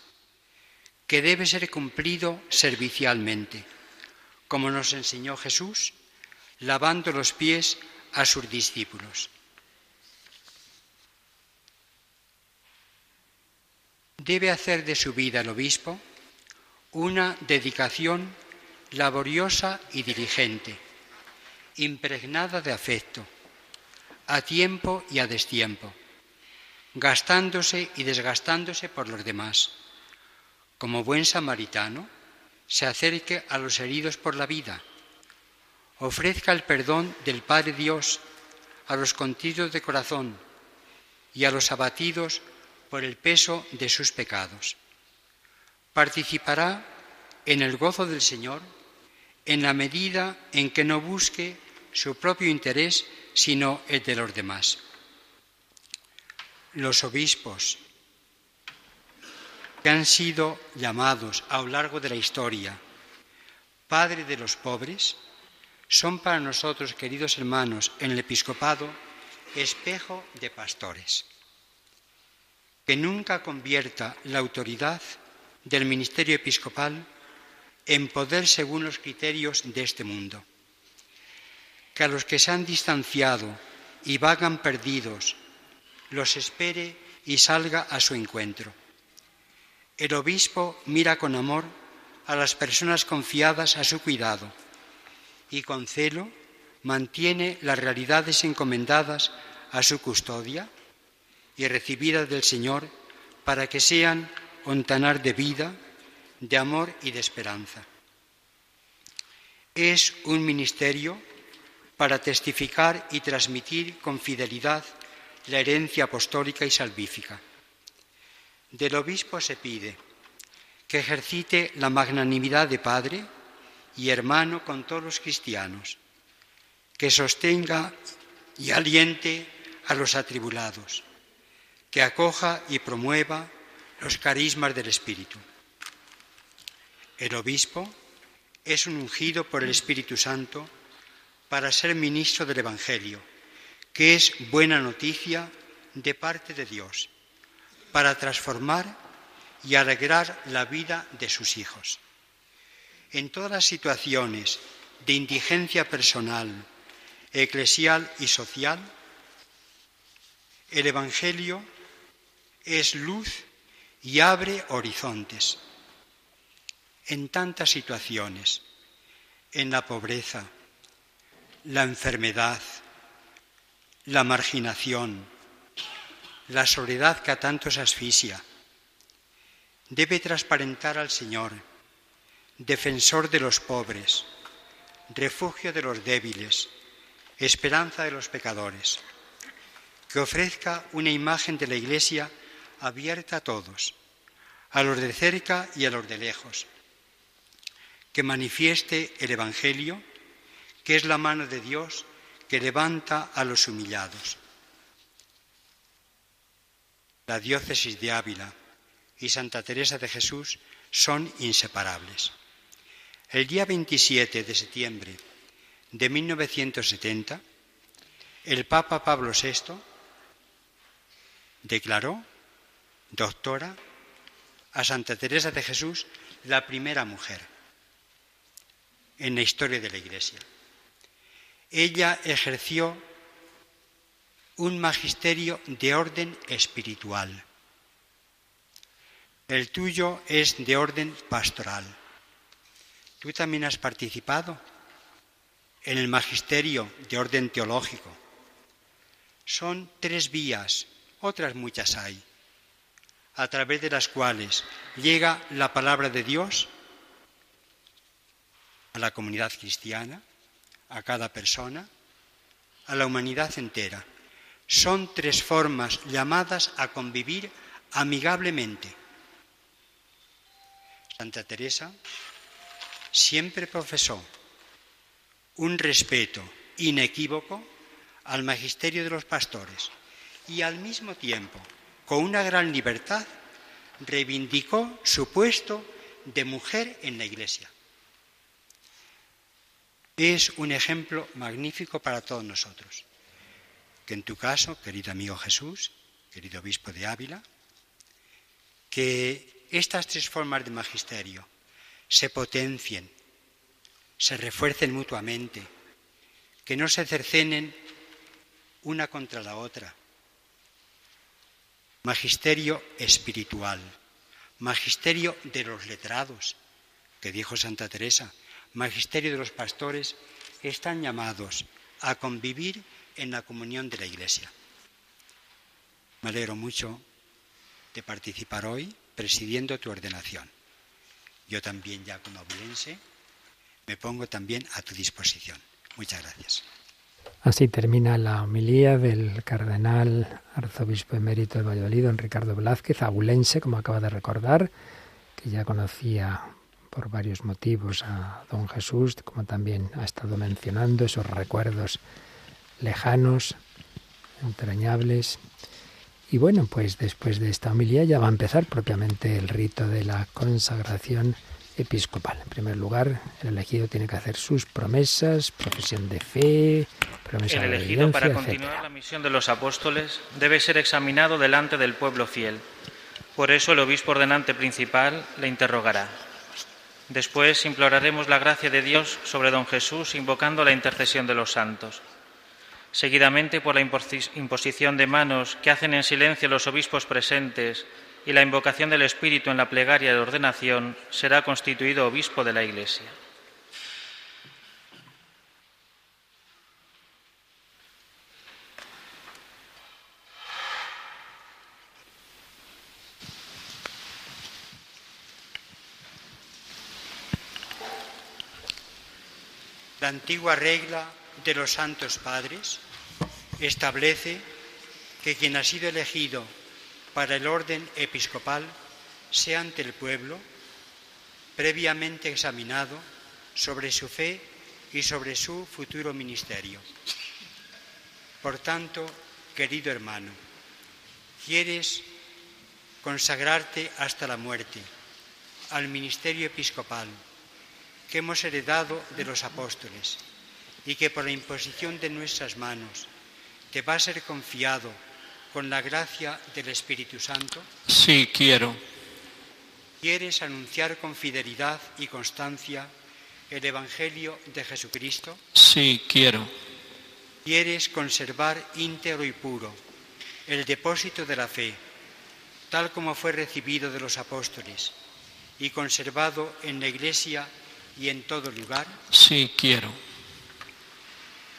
que debe ser cumplido servicialmente, como nos enseñó Jesús, lavando los pies a sus discípulos. Debe hacer de su vida el obispo una dedicación laboriosa y diligente, impregnada de afecto, a tiempo y a destiempo, gastándose y desgastándose por los demás. Como buen samaritano, se acerque a los heridos por la vida, ofrezca el perdón del Padre Dios a los contidos de corazón y a los abatidos por el peso de sus pecados. Participará en el gozo del Señor en la medida en que no busque su propio interés, sino el de los demás. Los obispos que han sido llamados a lo largo de la historia Padre de los pobres, son para nosotros, queridos hermanos, en el episcopado, espejo de pastores. Que nunca convierta la autoridad del ministerio episcopal en poder según los criterios de este mundo. Que a los que se han distanciado y vagan perdidos, los espere y salga a su encuentro. El obispo mira con amor a las personas confiadas a su cuidado y con celo mantiene las realidades encomendadas a su custodia y recibidas del Señor para que sean ontanar de vida, de amor y de esperanza. Es un ministerio para testificar y transmitir con fidelidad la herencia apostólica y salvífica. Del obispo se pide que ejercite la magnanimidad de Padre y hermano con todos los cristianos, que sostenga y aliente a los atribulados, que acoja y promueva los carismas del Espíritu. El obispo es un ungido por el Espíritu Santo para ser ministro del Evangelio, que es buena noticia de parte de Dios, para transformar y alegrar la vida de sus hijos. En todas las situaciones de indigencia personal, eclesial y social, el Evangelio es luz y abre horizontes. En tantas situaciones, en la pobreza, la enfermedad, la marginación, la soledad que a tantos asfixia, debe transparentar al Señor, defensor de los pobres, refugio de los débiles, esperanza de los pecadores, que ofrezca una imagen de la Iglesia abierta a todos, a los de cerca y a los de lejos, que manifieste el Evangelio, que es la mano de Dios que levanta a los humillados. La diócesis de Ávila, y Santa Teresa de Jesús son inseparables. El día 27 de septiembre de 1970, el Papa Pablo VI declaró doctora a Santa Teresa de Jesús la primera mujer en la historia de la Iglesia. Ella ejerció un magisterio de orden espiritual el tuyo es de orden pastoral. Tú también has participado en el magisterio de orden teológico. Son tres vías, otras muchas hay, a través de las cuales llega la palabra de Dios a la comunidad cristiana, a cada persona, a la humanidad entera. Son tres formas llamadas a convivir amigablemente Santa Teresa siempre profesó un respeto inequívoco al magisterio de los pastores y al mismo tiempo, con una gran libertad, reivindicó su puesto de mujer en la Iglesia. Es un ejemplo magnífico para todos nosotros. Que en tu caso, querido amigo Jesús, querido obispo de Ávila, que estas tres formas de magisterio se potencien, se refuercen mutuamente, que no se cercenen una contra la otra. Magisterio espiritual, magisterio de los letrados, que dijo Santa Teresa, magisterio de los pastores, están llamados a convivir en la comunión de la Iglesia. Me alegro mucho de participar hoy presidiendo tu ordenación. Yo también, ya como abulense, me pongo también a tu disposición. Muchas gracias. Así termina la homilía del cardenal arzobispo emérito de Valladolid, don Ricardo Velázquez, abulense, como acaba de recordar, que ya conocía por varios motivos a don Jesús, como también ha estado mencionando esos recuerdos lejanos, entrañables. Y bueno, pues después de esta homilía ya va a empezar propiamente el rito de la consagración episcopal. En primer lugar, el elegido tiene que hacer sus promesas, profesión de fe, promesa El elegido para continuar la misión de los apóstoles debe ser examinado delante del pueblo fiel. Por eso el obispo ordenante principal le interrogará. Después imploraremos la gracia de Dios sobre don Jesús invocando la intercesión de los santos. Seguidamente, por la imposición de manos que hacen en silencio los obispos presentes y la invocación del Espíritu en la plegaria de ordenación, será constituido obispo de la Iglesia. La antigua regla de los santos padres establece que quien ha sido elegido para el orden episcopal sea ante el pueblo previamente examinado sobre su fe y sobre su futuro ministerio. Por tanto, querido hermano, ¿quieres consagrarte hasta la muerte al ministerio episcopal que hemos heredado de los apóstoles y que por la imposición de nuestras manos te va a ser confiado con la gracia del Espíritu Santo? Sí, quiero. ¿Quieres anunciar con fidelidad y constancia el Evangelio de Jesucristo? Sí, quiero. ¿Quieres conservar íntegro y puro el depósito de la fe, tal como fue recibido de los apóstoles y conservado en la Iglesia y en todo lugar? Sí, quiero.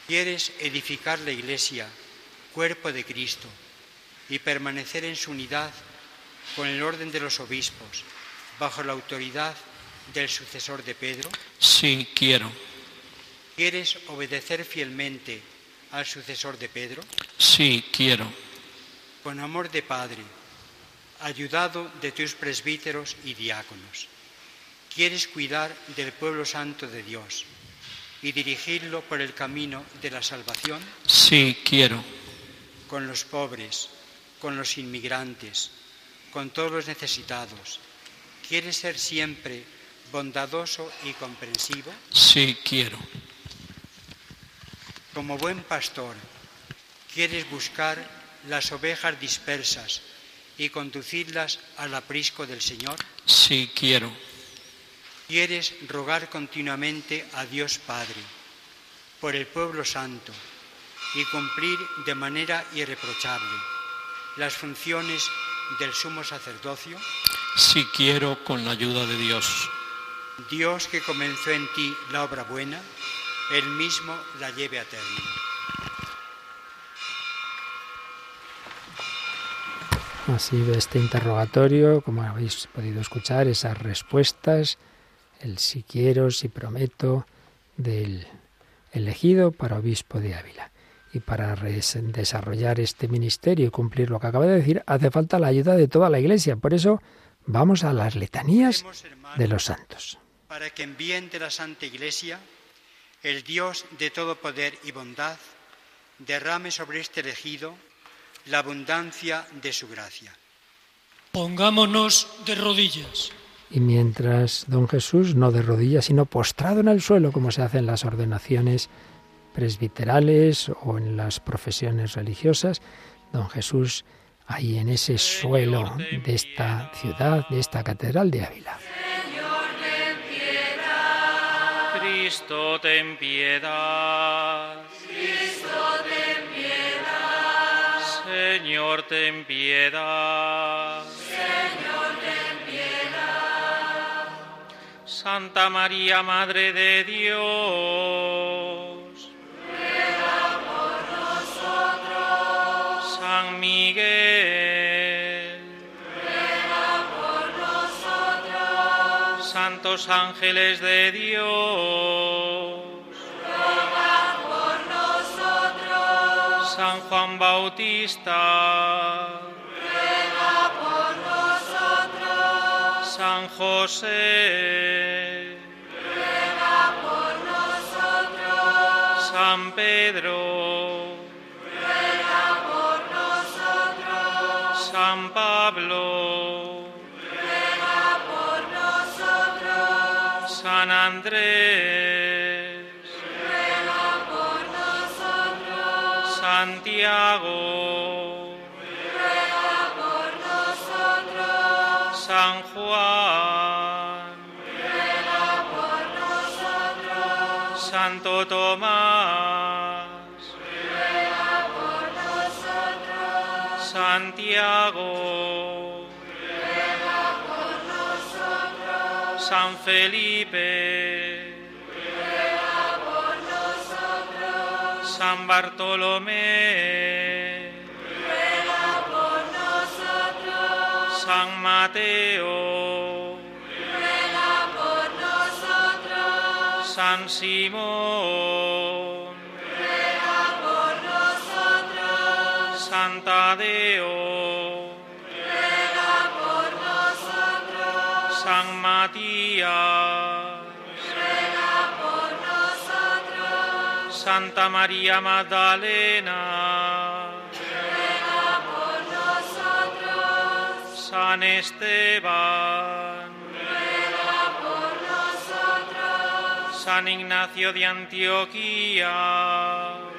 ¿Quieres edificar la Iglesia, cuerpo de Cristo, y permanecer en su unidad con el orden de los obispos, bajo la autoridad del sucesor de Pedro? Sí, quiero. ¿Quieres obedecer fielmente al sucesor de Pedro? Sí, quiero. Con amor de Padre, ayudado de tus presbíteros y diáconos, ¿quieres cuidar del pueblo santo de Dios y dirigirlo por el camino de la salvación? Sí, quiero. Con los pobres, con los inmigrantes, con todos los necesitados. ¿Quieres ser siempre bondadoso y comprensivo? Sí, quiero. Como buen pastor, ¿quieres buscar las ovejas dispersas y conducirlas al aprisco del Señor? Sí, quiero. ¿Quieres rogar continuamente a Dios Padre por el pueblo santo y cumplir de manera irreprochable las funciones del sumo sacerdocio? Sí quiero con la ayuda de Dios. Dios que comenzó en ti la obra buena, Él mismo la lleve a término. Así de este interrogatorio, como habéis podido escuchar, esas respuestas, el si quiero, si prometo, del elegido para obispo de Ávila. Y para desarrollar este ministerio y cumplir lo que acaba de decir, hace falta la ayuda de toda la Iglesia. Por eso vamos a las letanías de los santos. Para que en bien de la Santa Iglesia, el Dios de todo poder y bondad derrame sobre este elegido la abundancia de su gracia. Pongámonos de rodillas. Y mientras don Jesús, no de rodillas, sino postrado en el suelo, como se hace en las ordenaciones presbiterales o en las profesiones religiosas, don Jesús ahí en ese suelo de esta ciudad, de esta catedral de Ávila. Cristo, ten piedad. Cristo, ten piedad. Señor, ten piedad. Santa María, Madre de Dios. Ruega por nosotros. San Miguel. Ruega por nosotros. Santos ángeles de Dios. Ruega por nosotros. San Juan Bautista, San José, ruega por nosotros. San Pedro, ruega por nosotros. San Pablo, ruega por nosotros. San Andrés, ruega por nosotros. Santiago, ruega por nosotros. San Juan, Tomás, ruega por nosotros. Santiago, ruega por nosotros. San Felipe, ruega por nosotros. San Bartolomé, ruega por nosotros. San Mateo, San Simón, ruega por nosotros. San Tadeo, ruega por nosotros. San Matías, ruega por nosotros. Santa María Magdalena, ruega por nosotros. San Esteban, San Ignacio de Antioquía,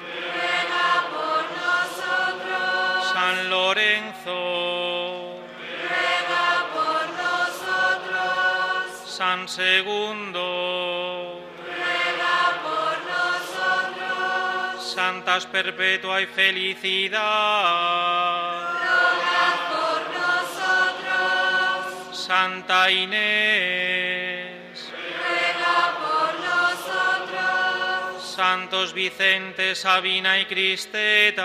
ruega por nosotros. San Lorenzo, ruega por nosotros. San Segundo, ruega por nosotros. Santas Perpetua y Felicidad, ruega por nosotros. Santa Inés, Santos Vicente, Sabina y Cristeta,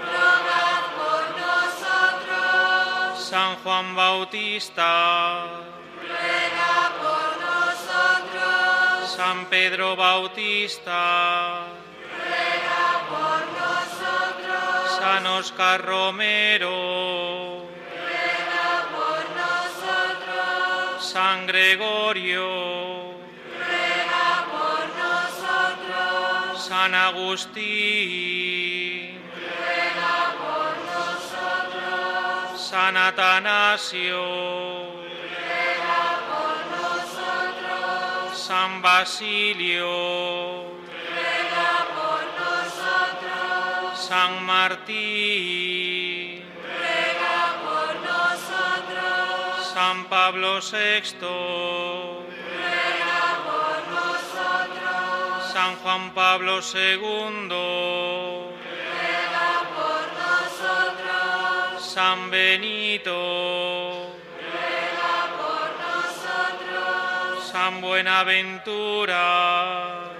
ruega por nosotros. San Juan Bautista, ruega por nosotros. San Pedro Bautista, ruega por nosotros. San Oscar Romero, ruega por nosotros. San Gregorio, San Agustín, ruega por nosotros. San Atanasio, ruega por nosotros. San Basilio, ruega por nosotros. San Martín, ruega por nosotros. San Pablo VI, Juan Pablo II, ruega por nosotros. San Benito, ruega por nosotros. San Buenaventura,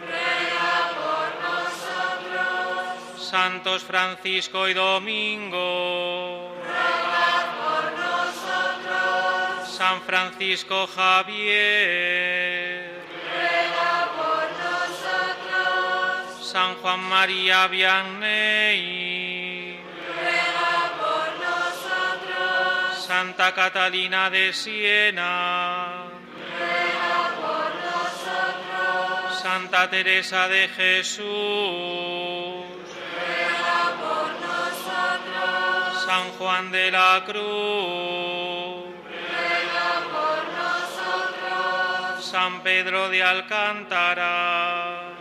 ruega por nosotros. Santos Francisco y Domingo, ruega por nosotros. San Francisco Javier, San Juan María Vianney, ruega por nosotros. Santa Catalina de Siena, ruega por nosotros. Santa Teresa de Jesús, ruega por nosotros. San Juan de la Cruz, ruega por nosotros. San Pedro de Alcántara,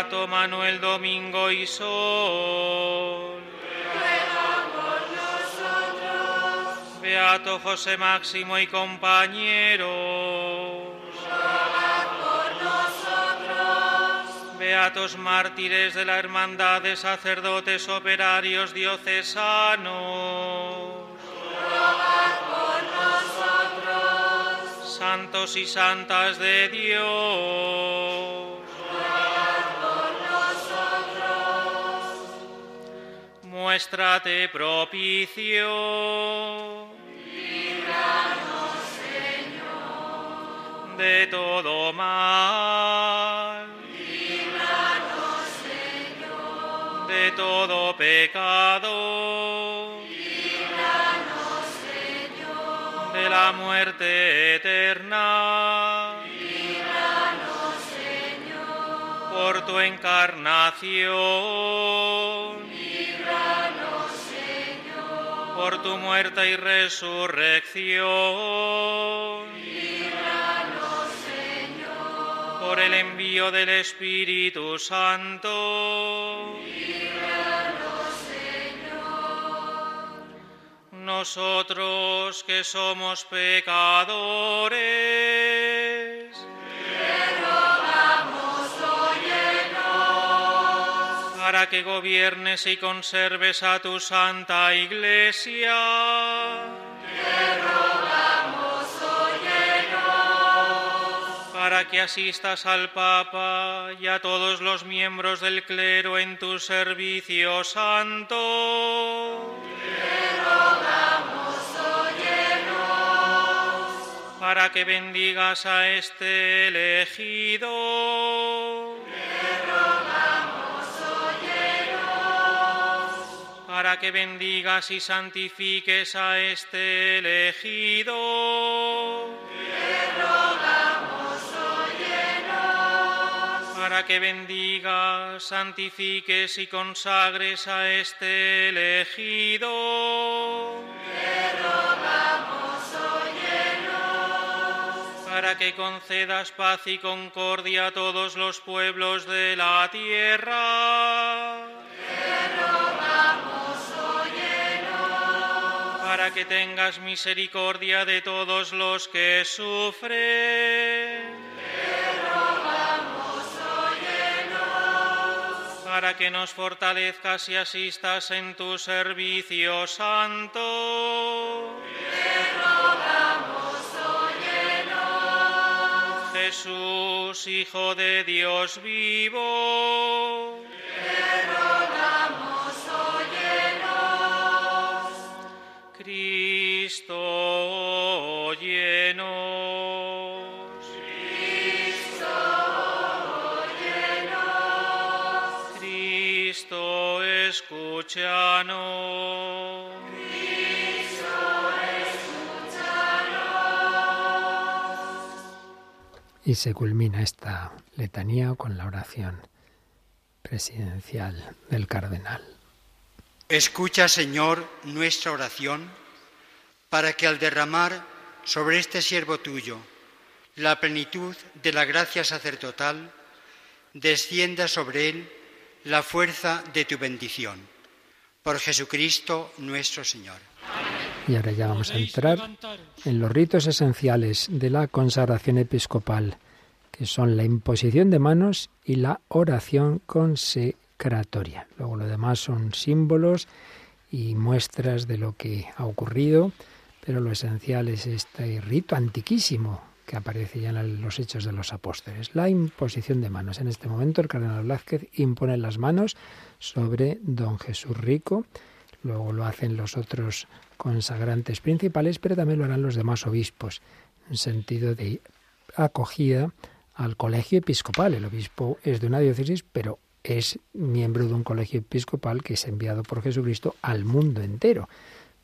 Beato Manuel Domingo y Sol, nosotros. Beato José Máximo y compañeros, por nosotros. Beatos mártires de la Hermandad de Sacerdotes Operarios Diocesanos, santos y santas de Dios, muéstrate propicio. Líbranos, Señor, de todo mal. Líbranos, Señor, de todo pecado. Líbranos, Señor, de la muerte eterna. Líbranos, Señor, por tu encarnación. Por tu muerte y resurrección. Líbranos, Señor. Por el envío del Espíritu Santo. Líbranos, Señor. Nosotros que somos pecadores. Para que gobiernes y conserves a tu santa iglesia. Te rogamos, óyenos. Para que asistas al Papa y a todos los miembros del clero en tu servicio santo. Te rogamos, óyenos. Para que bendigas a este elegido. Para que bendigas y santifiques a este elegido. Te rogamos, óyenos. Para que bendigas, santifiques y consagres a este elegido. Te rogamos, óyenos. Para que concedas paz y concordia a todos los pueblos de la tierra. Que tengas misericordia de todos los que sufren. Te rogamos, óyenos. Para que nos fortalezcas y asistas en tu servicio santo. Te rogamos, óyenos. Jesús, Hijo de Dios vivo. Cristo, óyenos. Cristo, óyenos. Cristo, escúchanos. Cristo, escúchanos. Y se culmina esta letanía con la oración presidencial del cardenal. Escucha, Señor, nuestra oración, para que al derramar sobre este siervo tuyo la plenitud de la gracia sacerdotal, descienda sobre él la fuerza de tu bendición. Por Jesucristo nuestro Señor. Y ahora ya vamos a entrar en los ritos esenciales de la consagración episcopal, que son la imposición de manos y la oración consecratoria. Luego lo demás son símbolos y muestras de lo que ha ocurrido, pero lo esencial es este rito antiquísimo que aparece ya en los Hechos de los Apóstoles. La imposición de manos. En este momento el cardenal Blázquez impone las manos sobre don Jesús Rico, luego lo hacen los otros consagrantes principales, pero también lo harán los demás obispos, en sentido de acogida al colegio episcopal. El obispo es de una diócesis, pero es miembro de un colegio episcopal que es enviado por Jesucristo al mundo entero.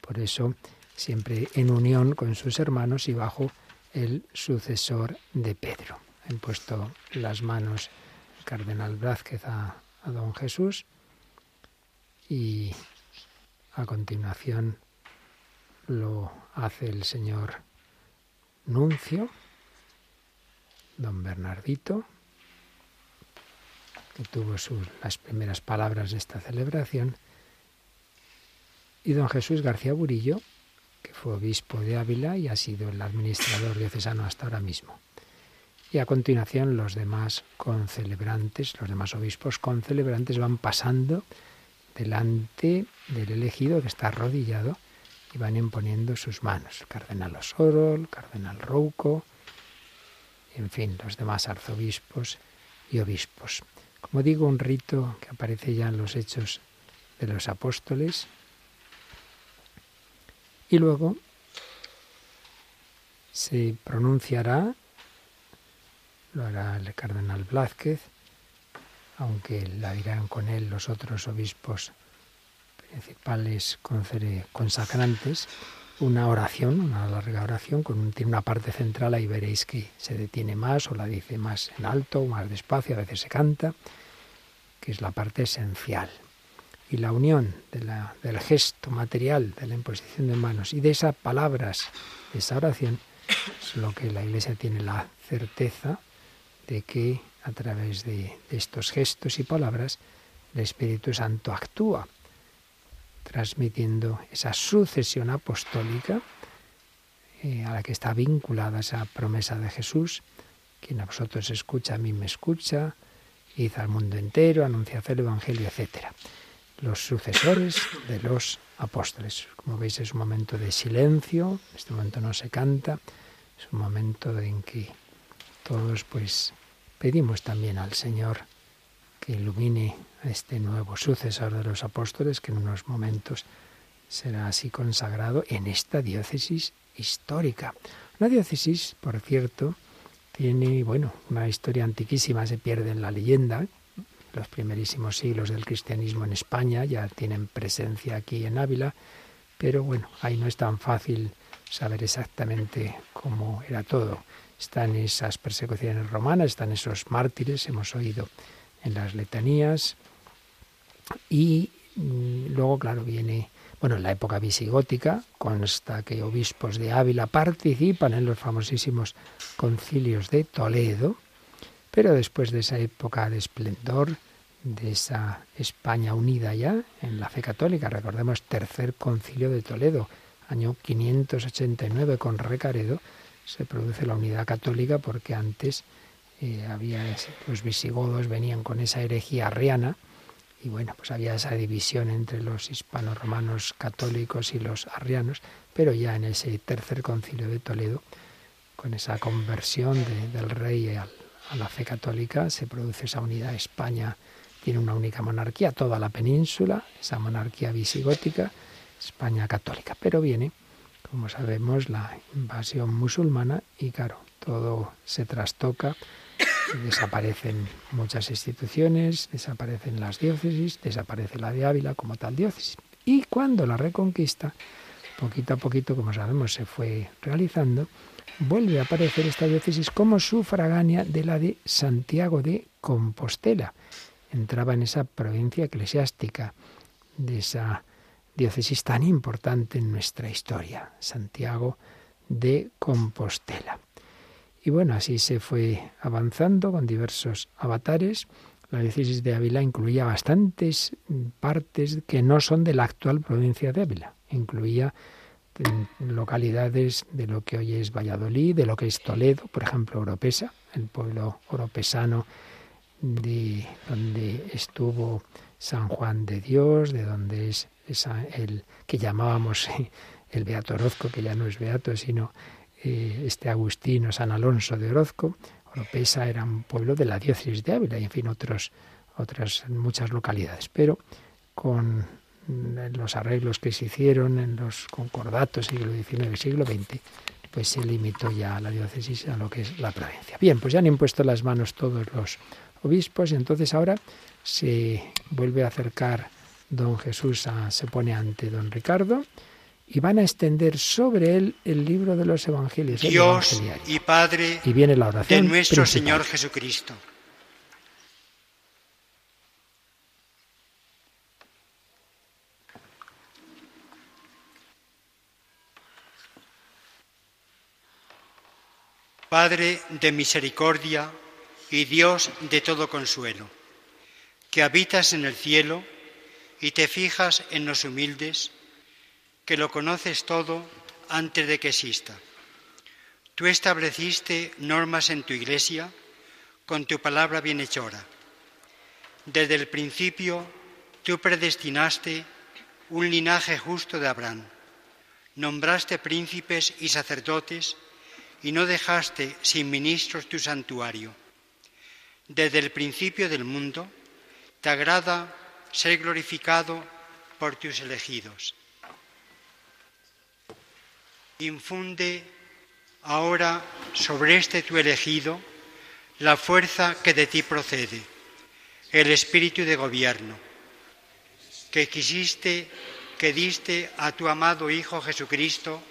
Por eso, siempre en unión con sus hermanos y bajo el sucesor de Pedro. Han puesto las manos el cardenal Blázquez a, don Jesús y a continuación lo hace el señor Nuncio, don Bernardito, que tuvo las primeras palabras de esta celebración, y don Jesús García Burillo, que fue obispo de Ávila y ha sido el administrador diocesano hasta ahora mismo. Y a continuación los demás concelebrantes, los demás obispos concelebrantes van pasando delante del elegido que está arrodillado y van imponiendo sus manos. El cardenal Osoro, el cardenal Rouco, en fin, los demás arzobispos y obispos. Como digo, un rito que aparece ya en los hechos de los apóstoles. Y luego se pronunciará, lo hará el cardenal Blázquez, aunque la dirán con él los otros obispos principales consagrantes, una oración, una larga oración, con tiene una parte central, ahí veréis que se detiene más o la dice más en alto más despacio, a veces se canta, que es la parte esencial. Y la unión del gesto material, de la imposición de manos y de esas palabras, de esa oración, es lo que la Iglesia tiene la certeza de que a través de estos gestos y palabras el Espíritu Santo actúa transmitiendo esa sucesión apostólica eh, a la que está vinculada esa promesa de Jesús. Quien a vosotros escucha, a mí me escucha, id al mundo entero, anunciad el Evangelio, etc. Los sucesores de los apóstoles. Como veis es un momento de silencio, en este momento no se canta, es un momento en que todos pues pedimos también al Señor que ilumine a este nuevo sucesor de los apóstoles que en unos momentos será así consagrado en esta diócesis histórica. Una diócesis, por cierto, tiene, bueno, una historia antiquísima, se pierde en la leyenda. Los primerísimos siglos del cristianismo en España ya tienen presencia aquí en Ávila, pero bueno, ahí no es tan fácil saber exactamente cómo era todo. Están esas persecuciones romanas, están esos mártires, hemos oído en las letanías. Y mm, luego, claro, viene, bueno, en la época visigótica consta que obispos de Ávila participan en los famosísimos concilios de Toledo, pero después de esa época de esplendor, de esa España unida ya en la fe católica, recordemos tercer concilio de Toledo, año 589 con Recaredo, se produce la unidad católica porque antes eh, había los visigodos venían con esa herejía arriana y bueno, pues había esa división entre los hispano-romanos católicos y los arrianos, pero ya en ese tercer concilio de Toledo, con esa conversión del rey a la fe católica, se produce esa unidad. España tiene una única monarquía, toda la península, esa monarquía visigótica, España católica, pero viene, como sabemos, la invasión musulmana y claro, todo se trastoca desaparecen muchas instituciones, desaparecen las diócesis, desaparece la de Ávila como tal diócesis. Y cuando la reconquista, poquito a poquito, como sabemos, se fue realizando, vuelve a aparecer esta diócesis como sufragánea de la de Santiago de Compostela. Entraba en esa provincia eclesiástica de esa diócesis tan importante en nuestra historia, Santiago de Compostela. Y bueno, así se fue avanzando con diversos avatares. La diócesis de Ávila incluía bastantes partes que no son de la actual provincia de Ávila. Incluía mm, localidades de lo que hoy es Valladolid, de lo que es Toledo, por ejemplo, Oropesa, el pueblo oropesano de donde estuvo San Juan de Dios, de donde es el que llamábamos el Beato Orozco, que ya no es Beato, sino eh, este Agustino San Alonso de Orozco. Oropesa era un pueblo de la diócesis de Ávila y, en fin, otros, otras muchas localidades. Pero con los arreglos que se hicieron en los concordatos siglo XIX y siglo XX, pues se limitó ya la diócesis a lo que es la provincia. Bien, pues ya han impuesto las manos todos los obispos y entonces ahora se vuelve a acercar don Jesús, se pone ante don Ricardo y van a extender sobre él el libro de los evangelios. Dios y Padre y viene la oración de nuestro Señor Jesucristo. Padre de misericordia y Dios de todo consuelo, que habitas en el cielo y te fijas en los humildes, que lo conoces todo antes de que exista. Tú estableciste normas en tu iglesia con tu palabra bienhechora. Desde el principio tú predestinaste un linaje justo de Abraham. Nombraste príncipes y sacerdotes y no dejaste sin ministros tu santuario. Desde el principio del mundo te agrada ser glorificado por tus elegidos Infunde ahora sobre este tu elegido la fuerza que de ti procede, el espíritu de gobierno. que quisiste, que diste a tu amado Hijo Jesucristo,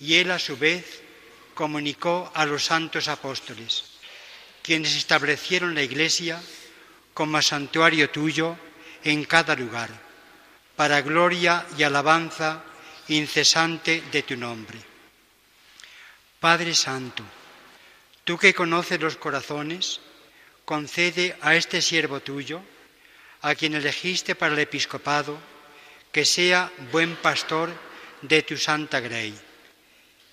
y Él a su vez comunicó a los santos apóstoles, quienes establecieron la Iglesia como santuario tuyo en cada lugar, para gloria y alabanza incesante de tu nombre. Padre Santo, tú que conoces los corazones, concede a este siervo tuyo, a quien elegiste para el episcopado, que sea buen pastor de tu santa grey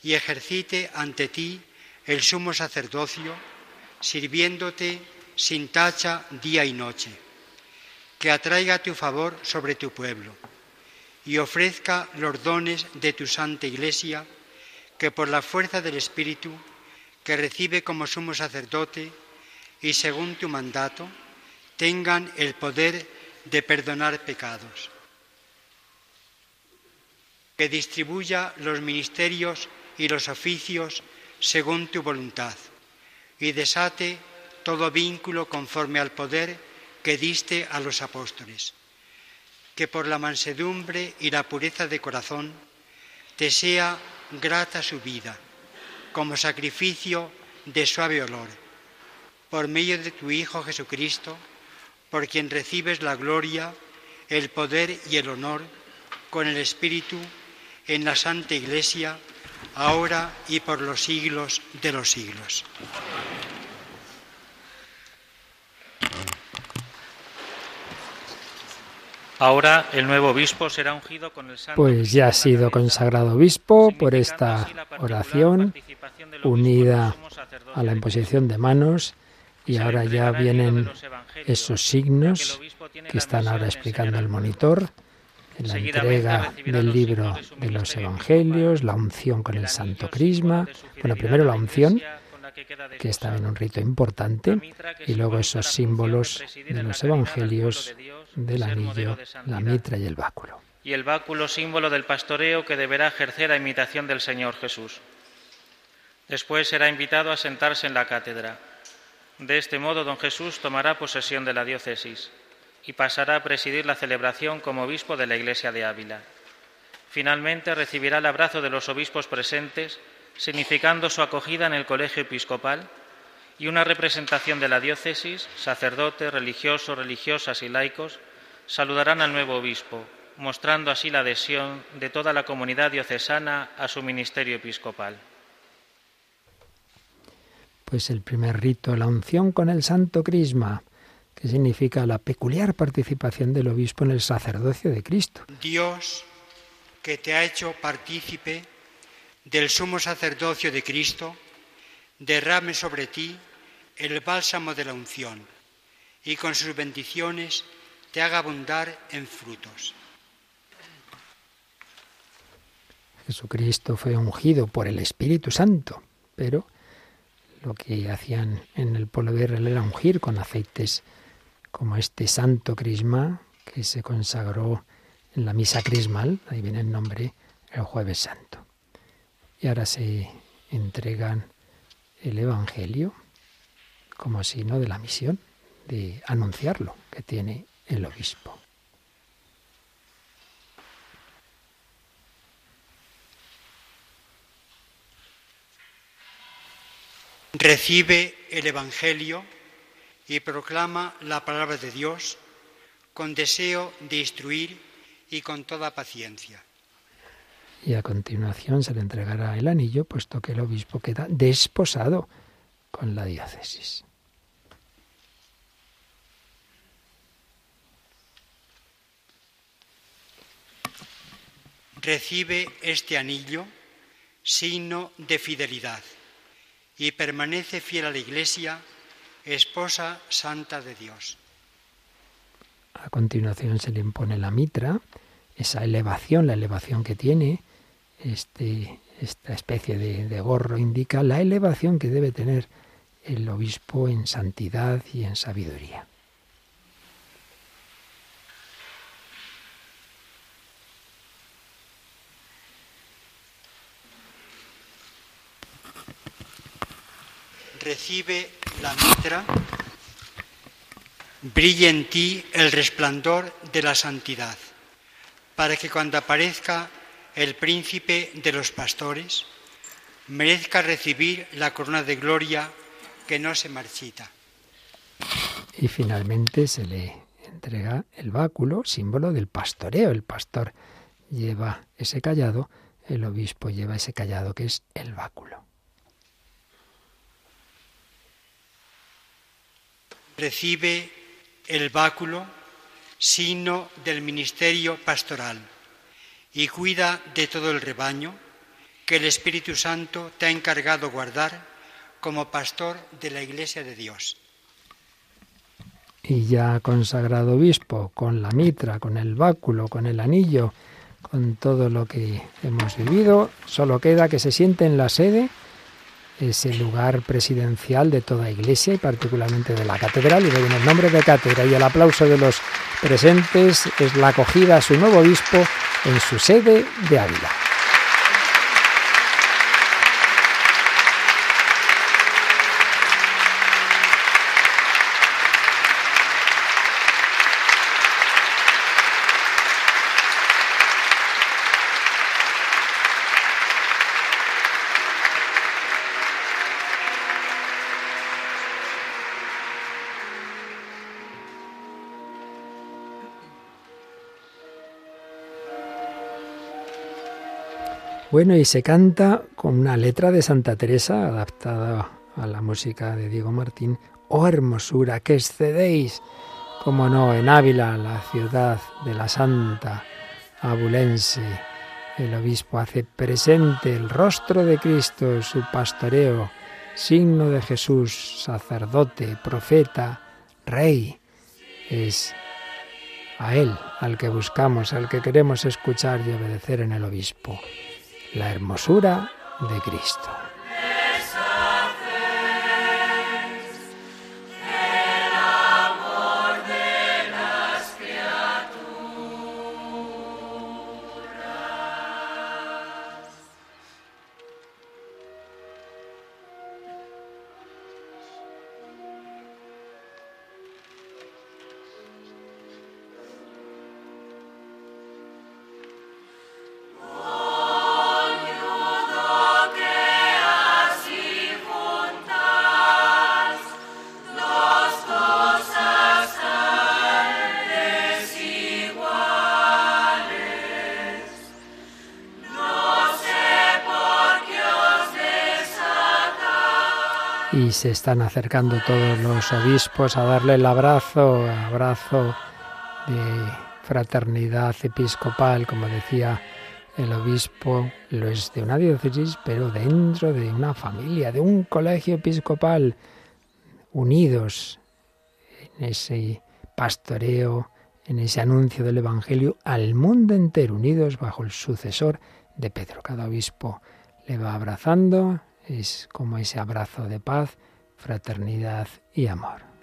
y ejercite ante ti el sumo sacerdocio, sirviéndote sin tacha día y noche, que atraiga tu favor sobre tu pueblo y ofrezca los dones de tu santa iglesia, que por la fuerza del Espíritu, que recibe como sumo sacerdote y según tu mandato, tengan el poder de perdonar pecados. Que distribuya los ministerios y los oficios según tu voluntad, y desate todo vínculo conforme al poder que diste a los apóstoles. Que por la mansedumbre y la pureza de corazón te sea grata su vida, como sacrificio de suave olor, por medio de tu Hijo Jesucristo, por quien recibes la gloria, el poder y el honor con el Espíritu en la Santa Iglesia, ahora y por los siglos de los siglos. Ahora el nuevo obispo será ungido con el santo. Pues ya ha sido consagrado obispo por esta oración unida a la imposición de manos y ahora ya vienen esos signos que están ahora explicando el monitor en la entrega del libro de los Evangelios, la unción con el Santo Crisma. Bueno, primero la unción, que estaba en un rito importante, y luego esos símbolos de los Evangelios del anillo, la mitra y el báculo. Y el báculo símbolo del pastoreo que deberá ejercer a imitación del Señor Jesús. Después será invitado a sentarse en la cátedra. De este modo, don Jesús tomará posesión de la diócesis y pasará a presidir la celebración como obispo de la Iglesia de Ávila. Finalmente recibirá el abrazo de los obispos presentes, significando su acogida en el colegio episcopal, y una representación de la diócesis, sacerdotes, religiosos, religiosas y laicos, saludarán al nuevo obispo, mostrando así la adhesión de toda la comunidad diocesana a su ministerio episcopal. Pues el primer rito, la unción con el Santo Crisma que significa la peculiar participación del obispo en el sacerdocio de Cristo. Dios, que te ha hecho partícipe del sumo sacerdocio de Cristo, derrame sobre ti el bálsamo de la unción y con sus bendiciones te haga abundar en frutos. Jesucristo fue ungido por el Espíritu Santo, pero lo que hacían en el pueblo de Israel era ungir con aceites como este santo crisma que se consagró en la misa crismal, ahí viene el nombre, el jueves santo. Y ahora se entregan el Evangelio como signo de la misión, de anunciarlo que tiene el obispo. Recibe el Evangelio y proclama la palabra de Dios con deseo de instruir y con toda paciencia. Y a continuación se le entregará el anillo, puesto que el obispo queda desposado con la diócesis. Recibe este anillo, signo de fidelidad, y permanece fiel a la Iglesia esposa santa de Dios. A continuación se le impone la mitra, esa elevación, la elevación que tiene, este, esta especie de, de gorro indica la elevación que debe tener el obispo en santidad y en sabiduría. recibe mitra, brille en ti el resplandor de la santidad, para que cuando aparezca el príncipe de los pastores, merezca recibir la corona de gloria que no se marchita. Y finalmente se le entrega el báculo, símbolo del pastoreo. El pastor lleva ese callado, el obispo lleva ese callado que es el báculo. Recibe el báculo, signo del ministerio pastoral, y cuida de todo el rebaño que el Espíritu Santo te ha encargado guardar como pastor de la Iglesia de Dios. Y ya consagrado obispo, con la mitra, con el báculo, con el anillo, con todo lo que hemos vivido, solo queda que se siente en la sede, ese lugar presidencial de toda iglesia y particularmente de la catedral, y en el nombre de cátedra y el aplauso de los presentes es la acogida a su nuevo obispo en su sede de Ávila. Bueno, y se canta con una letra de Santa Teresa adaptada a la música de Diego Martín. Oh hermosura, que excedéis, como no, en Ávila, la ciudad de la Santa Abulense. El obispo hace presente el rostro de Cristo, su pastoreo, signo de Jesús, sacerdote, profeta, rey. Es a Él al que buscamos, al que queremos escuchar y obedecer en el obispo la hermosura de Cristo. Se están acercando todos los obispos a darle el abrazo, abrazo de fraternidad episcopal, como decía el obispo, lo es de una diócesis, pero dentro de una familia, de un colegio episcopal, unidos en ese pastoreo, en ese anuncio del Evangelio al mundo entero, unidos bajo el sucesor de Pedro. Cada obispo le va abrazando, es como ese abrazo de paz, fraternidad y amor.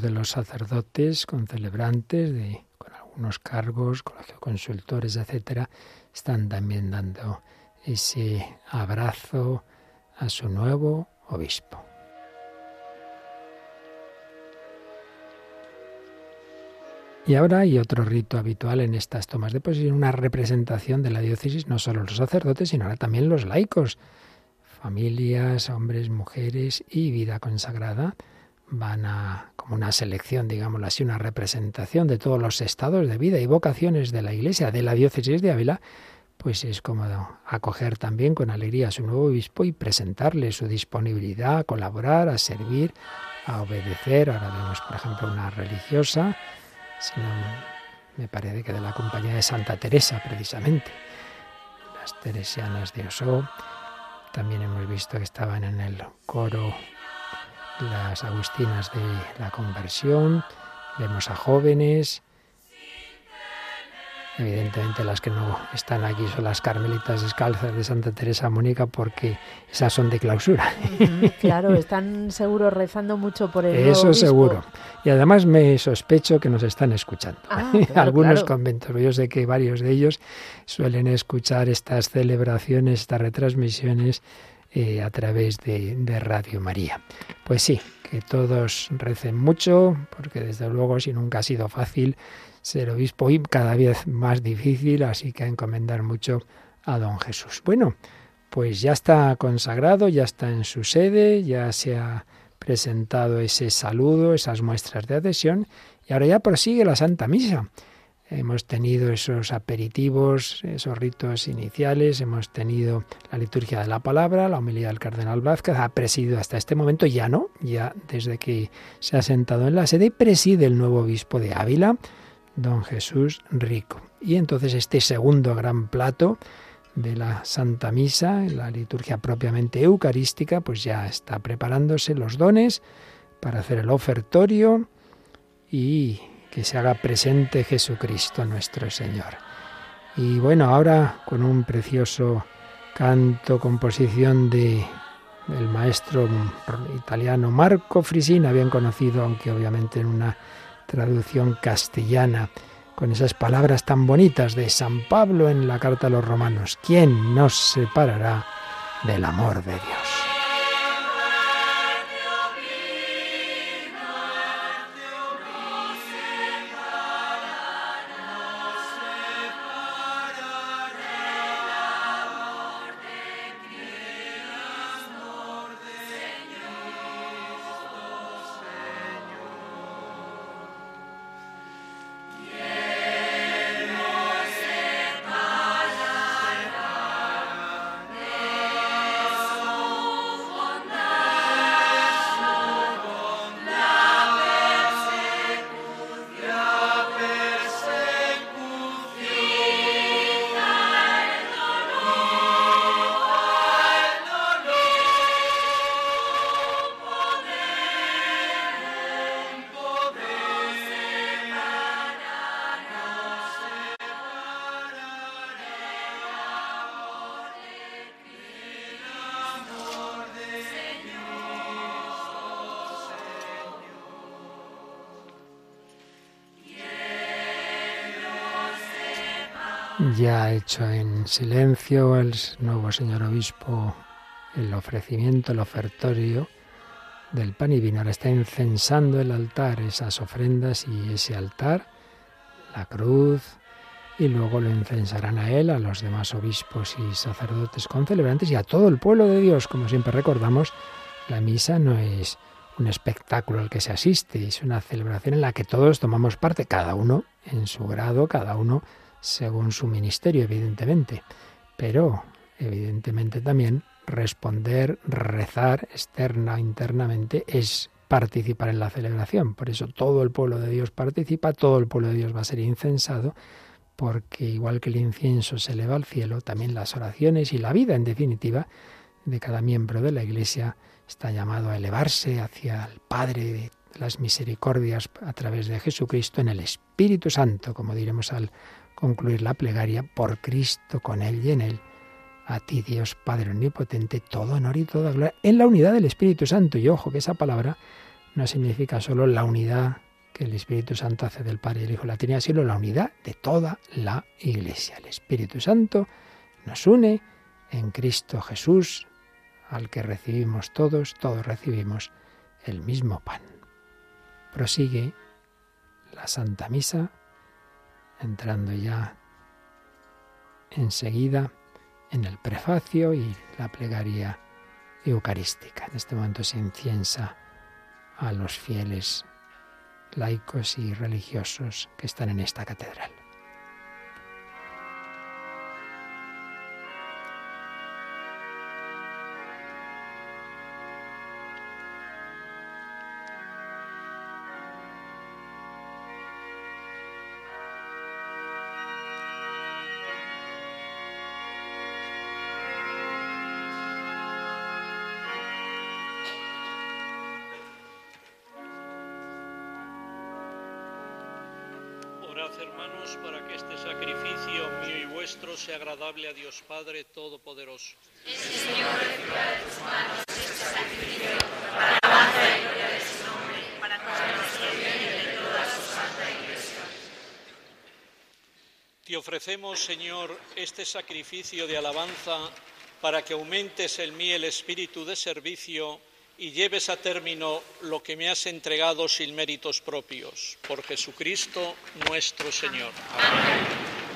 De los sacerdotes con celebrantes con algunos cargos, colegio consultores, etcétera, están también dando ese abrazo a su nuevo obispo. Y ahora hay otro rito habitual en estas tomas de posesión, una representación de la diócesis, no solo los sacerdotes, sino ahora también los laicos, familias, hombres, mujeres y vida consagrada van a, una selección, digámoslo así, una representación de todos los estados de vida y vocaciones de la Iglesia, de la diócesis de Ávila, pues es cómodo acoger también con alegría a su nuevo obispo y presentarle su disponibilidad a colaborar, a servir, a obedecer. Ahora vemos, por ejemplo, una religiosa, sino me parece que de la compañía de Santa Teresa, precisamente, las teresianas de Osó. También hemos visto que estaban en el coro las agustinas de la conversión, vemos a jóvenes, Evidentemente las que no están aquí son las carmelitas descalzas de Santa Teresa Mónica porque esas son de clausura. claro, están seguro rezando mucho por el Eso seguro. Y además me sospecho que nos están escuchando. Ah, Algunos conventos. Yo sé que varios de ellos suelen escuchar estas celebraciones, estas retransmisiones eh, a través de, Radio María. Pues sí, que todos recen mucho, porque desde luego si nunca ha sido fácil ser obispo y cada vez más difícil, así que encomendar mucho a don Jesús. Bueno, pues ya está consagrado, ya está en su sede, ya se ha presentado ese saludo, esas muestras de adhesión, y ahora ya prosigue la Santa Misa. Hemos tenido esos aperitivos, esos ritos iniciales, hemos tenido la liturgia de la palabra, la homilía del cardenal Blázquez, ha presidido hasta este momento, ya no, ya desde que se ha sentado en la sede, preside el nuevo obispo de Ávila, don Jesús Rico. Y entonces este segundo gran plato de la Santa Misa, la liturgia propiamente eucarística, pues ya está preparándose los dones para hacer el ofertorio y que se haga presente Jesucristo nuestro Señor. Y bueno, ahora con un precioso canto, composición de el maestro italiano Marco Frisina, bien conocido, aunque obviamente en una traducción castellana, con esas palabras tan bonitas de San Pablo en la carta a los romanos. ¿Quién nos separará del amor de Dios? En silencio el nuevo señor obispo el ofrecimiento, el ofertorio del pan y vino. Ahora está incensando el altar, esas ofrendas y ese altar, la cruz, y luego lo incensarán a él, a los demás obispos y sacerdotes concelebrantes y a todo el pueblo de Dios. Como siempre recordamos, la misa no es un espectáculo al que se asiste, es una celebración en la que todos tomamos parte, cada uno en su grado, cada uno según su ministerio, evidentemente, pero evidentemente también responder, rezar externa, internamente, es participar en la celebración. Por eso todo el pueblo de Dios participa, todo el pueblo de Dios va a ser incensado, porque igual que el incienso se eleva al cielo, también las oraciones y la vida, en definitiva, de cada miembro de la Iglesia está llamado a elevarse hacia el Padre de las misericordias a través de Jesucristo en el Espíritu Santo, como diremos al concluir la plegaria por Cristo, con Él y en Él. A ti, Dios Padre Omnipotente, todo honor y toda gloria en la unidad del Espíritu Santo. Y ojo que esa palabra no significa solo la unidad que el Espíritu Santo hace del Padre y el Hijo la Trinidad, sino la unidad de toda la Iglesia. El Espíritu Santo nos une en Cristo Jesús, al que recibimos todos, todos recibimos el mismo pan. Prosigue la Santa Misa, entrando ya enseguida en el prefacio y la plegaria eucarística. En este momento se inciensa a los fieles laicos y religiosos que están en esta catedral. Agradable a Dios Padre Todopoderoso. Señor, de tus manos este sacrificio para la y gloria de su nombre, para nuestro bien y de toda su santa Iglesia. Te ofrecemos, Señor, este sacrificio de alabanza para que aumentes en mí el espíritu de servicio y lleves a término lo que me has entregado sin méritos propios, por Jesucristo nuestro Señor.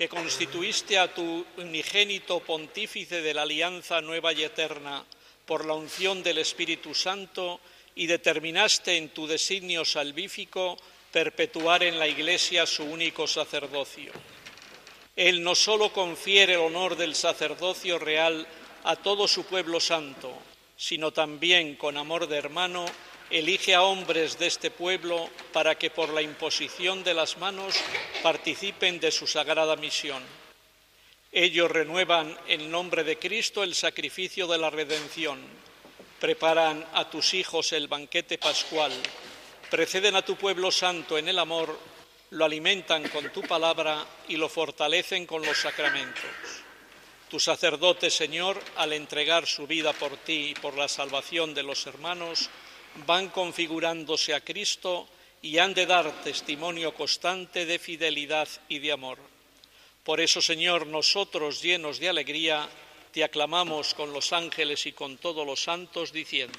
que constituiste a tu unigénito pontífice de la alianza nueva y eterna por la unción del Espíritu Santo y determinaste en tu designio salvífico perpetuar en la Iglesia su único sacerdocio. Él no sólo confiere el honor del sacerdocio real a todo su pueblo santo, sino también, con amor de hermano, elige a hombres de este pueblo para que por la imposición de las manos participen de su sagrada misión. Ellos renuevan en nombre de Cristo el sacrificio de la redención, preparan a tus hijos el banquete pascual, preceden a tu pueblo santo en el amor, lo alimentan con tu palabra y lo fortalecen con los sacramentos. Tu sacerdote, Señor, al entregar su vida por ti y por la salvación de los hermanos, van configurándose a Cristo y han de dar testimonio constante de fidelidad y de amor. Por eso, Señor, nosotros llenos de alegría, te aclamamos con los ángeles y con todos los santos, diciendo,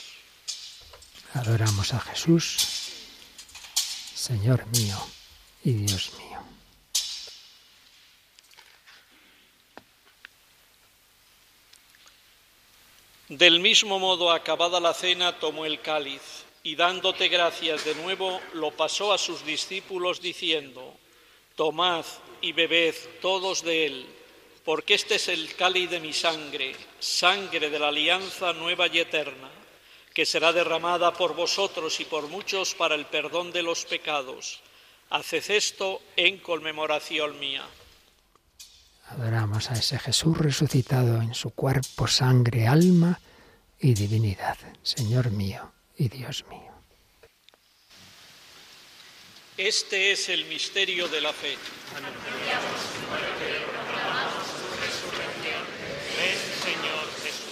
Adoramos a Jesús, Señor mío y Dios mío. Del mismo modo, acabada la cena, tomó el cáliz y dándote gracias de nuevo, lo pasó a sus discípulos diciendo, Tomad y bebed todos de él, porque este es el cáliz de mi sangre, sangre de la alianza nueva y eterna, que será derramada por vosotros y por muchos para el perdón de los pecados. Haced esto en conmemoración mía. Adoramos a ese Jesús resucitado en su cuerpo, sangre, alma y divinidad, Señor mío y Dios mío. Este es el misterio de la fe. Ven, Señor Jesús.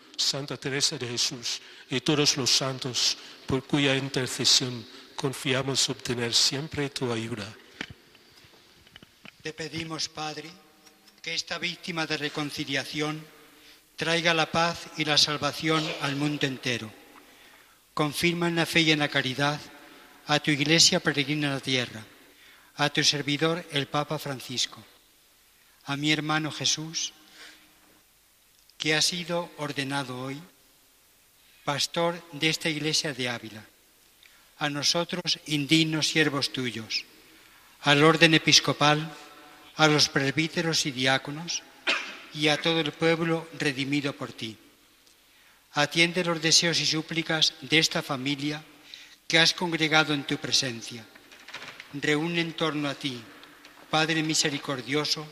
Santa Teresa de Jesús y todos los santos, por cuya intercesión confiamos obtener siempre tu ayuda. Te pedimos, Padre, que esta víctima de reconciliación traiga la paz y la salvación al mundo entero. Confirma en la fe y en la caridad a tu iglesia peregrina en la tierra, a tu servidor el Papa Francisco, a mi hermano Jesús, que ha sido ordenado hoy pastor de esta iglesia de Ávila, a nosotros indignos siervos tuyos, al orden episcopal, a los presbíteros y diáconos y a todo el pueblo redimido por ti. Atiende los deseos y súplicas de esta familia que has congregado en tu presencia. Reúne en torno a ti, Padre misericordioso,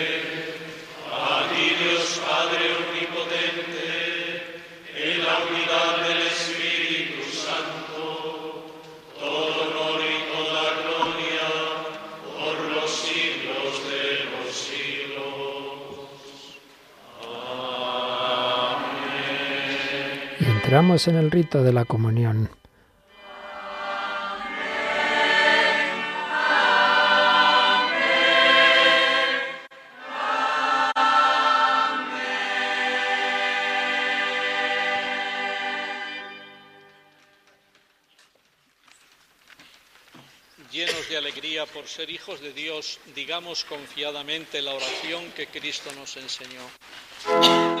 Dios Padre omnipotente, en la unidad del Espíritu Santo, todo honor y toda gloria por los siglos de los siglos. Amén. Entramos en el rito de la comunión. Ser hijos de Dios, digamos confiadamente la oración que Cristo nos enseñó.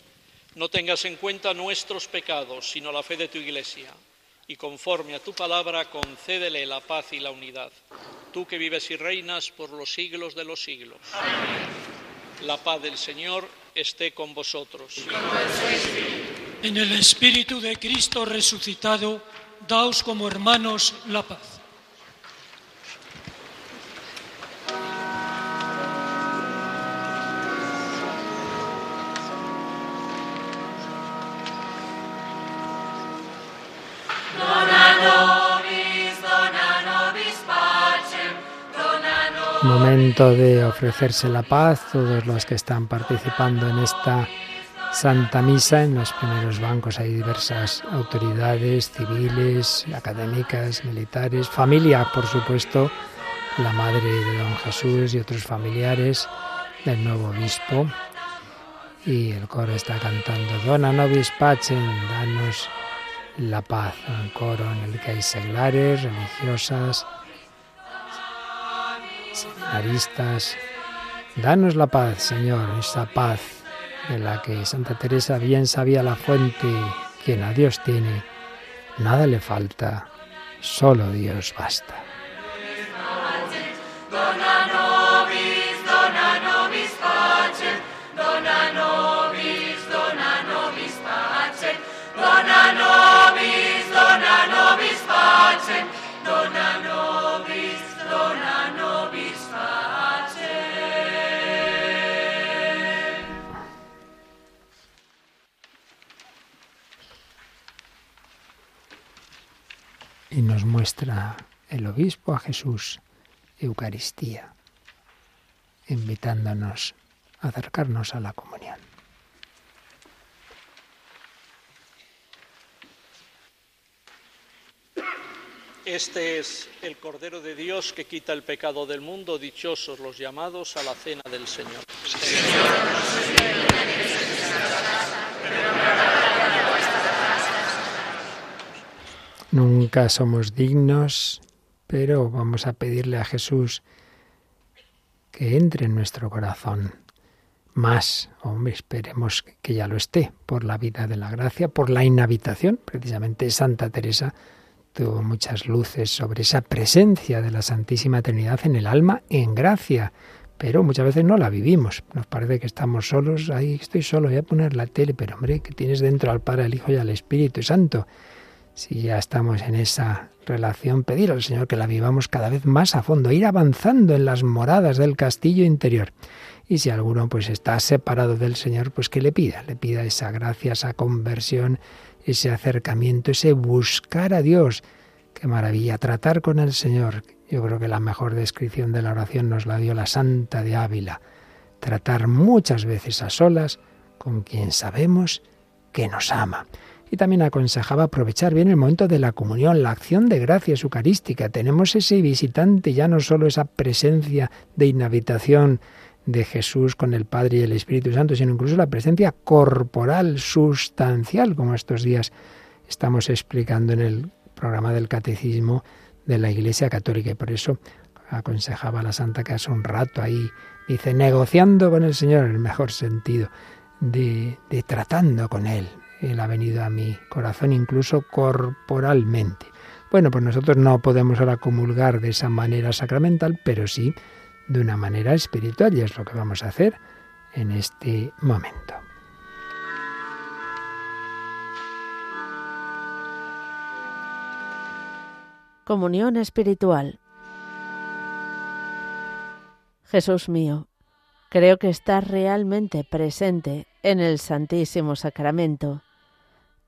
No tengas en cuenta nuestros pecados, sino la fe de tu Iglesia, y conforme a tu palabra concédele la paz y la unidad, tú que vives y reinas por los siglos de los siglos. La paz del Señor esté con vosotros. En el Espíritu de Cristo resucitado, daos como hermanos la paz. Momento de ofrecerse la paz, todos los que están participando en esta Santa Misa, en los primeros bancos hay diversas autoridades civiles, académicas, militares, familia, por supuesto, la madre de don Jesús y otros familiares del nuevo obispo. Y el coro está cantando Dona nobis pacem, danos la paz, un coro en el que hay seglares, religiosas, seminaristas. Danos la paz, Señor, esa paz de la que Santa Teresa bien sabía la fuente, quien a Dios tiene, nada le falta, solo Dios basta. Y nos muestra el obispo a Jesús, Eucaristía, invitándonos a acercarnos a la comunión. Este es el Cordero de Dios que quita el pecado del mundo, dichosos los llamados a la cena del Señor. Nunca somos dignos, pero vamos a pedirle a Jesús que entre en nuestro corazón más, hombre, esperemos que ya lo esté, por la vida de la gracia, por la inhabitación. Precisamente Santa Teresa tuvo muchas luces sobre esa presencia de la Santísima Trinidad en el alma en gracia, pero muchas veces no la vivimos. Nos parece que estamos solos, ahí estoy solo, voy a poner la tele, pero hombre, que tienes dentro al Padre, al Hijo y al Espíritu Santo si ya estamos en esa relación, pedir al Señor que la vivamos cada vez más a fondo, ir avanzando en las moradas del castillo interior. Y si alguno pues está separado del Señor, pues que le pida, le pida esa gracia, esa conversión, ese acercamiento, ese buscar a Dios. Qué maravilla, tratar con el Señor. Yo creo que la mejor descripción de la oración nos la dio la Santa de Ávila. Tratar muchas veces a solas con quien sabemos que nos ama y también aconsejaba aprovechar bien el momento de la comunión, la acción de gracias eucarística. Tenemos ese visitante, ya no solo esa presencia de inhabitación de Jesús con el Padre y el Espíritu Santo, sino incluso la presencia corporal, sustancial, como estos días estamos explicando en el programa del Catecismo de la Iglesia Católica. Y por eso aconsejaba a la Santa hace un rato ahí, dice, negociando con el Señor en el mejor sentido, de, de tratando con Él, él ha venido a mi corazón incluso corporalmente. Bueno, pues nosotros no podemos ahora comulgar de esa manera sacramental, pero sí de una manera espiritual y es lo que vamos a hacer en este momento. Comunión espiritual. Jesús mío, creo que estás realmente presente en el Santísimo Sacramento.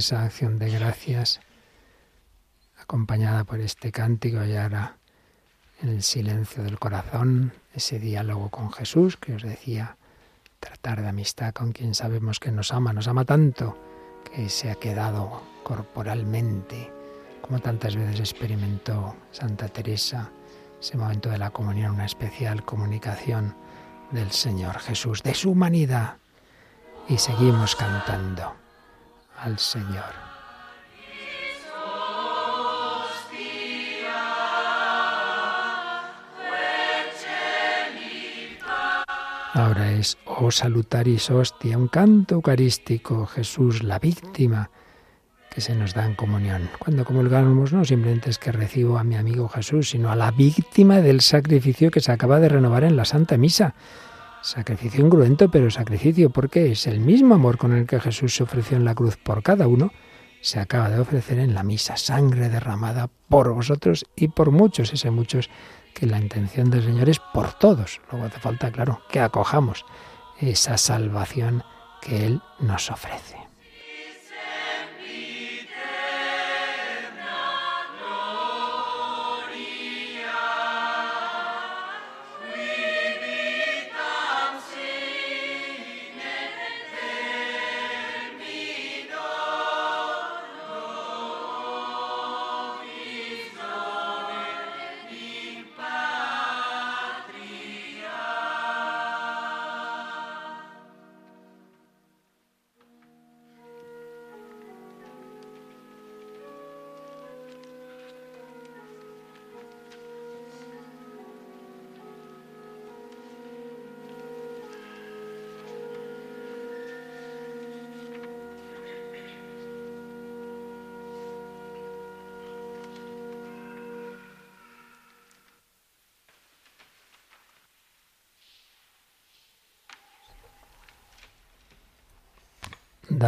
Esa acción de gracias, acompañada por este cántico y ahora en el silencio del corazón, ese diálogo con Jesús que os decía, tratar de amistad con quien sabemos que nos ama, nos ama tanto que se ha quedado corporalmente, como tantas veces experimentó Santa Teresa, ese momento de la comunión, una especial comunicación del Señor Jesús, de su humanidad. Y seguimos cantando al Señor. Ahora es O salutaris hostia, un canto eucarístico, Jesús, la víctima que se nos da en comunión. Cuando comulgamos no simplemente es que recibo a mi amigo Jesús, sino a la víctima del sacrificio que se acaba de renovar en la Santa Misa. Sacrificio ingruento, pero sacrificio porque es el mismo amor con el que Jesús se ofreció en la cruz por cada uno, se acaba de ofrecer en la misa, sangre derramada por vosotros y por muchos, ese muchos que la intención del Señor es por todos. Luego hace falta, claro, que acojamos esa salvación que Él nos ofrece.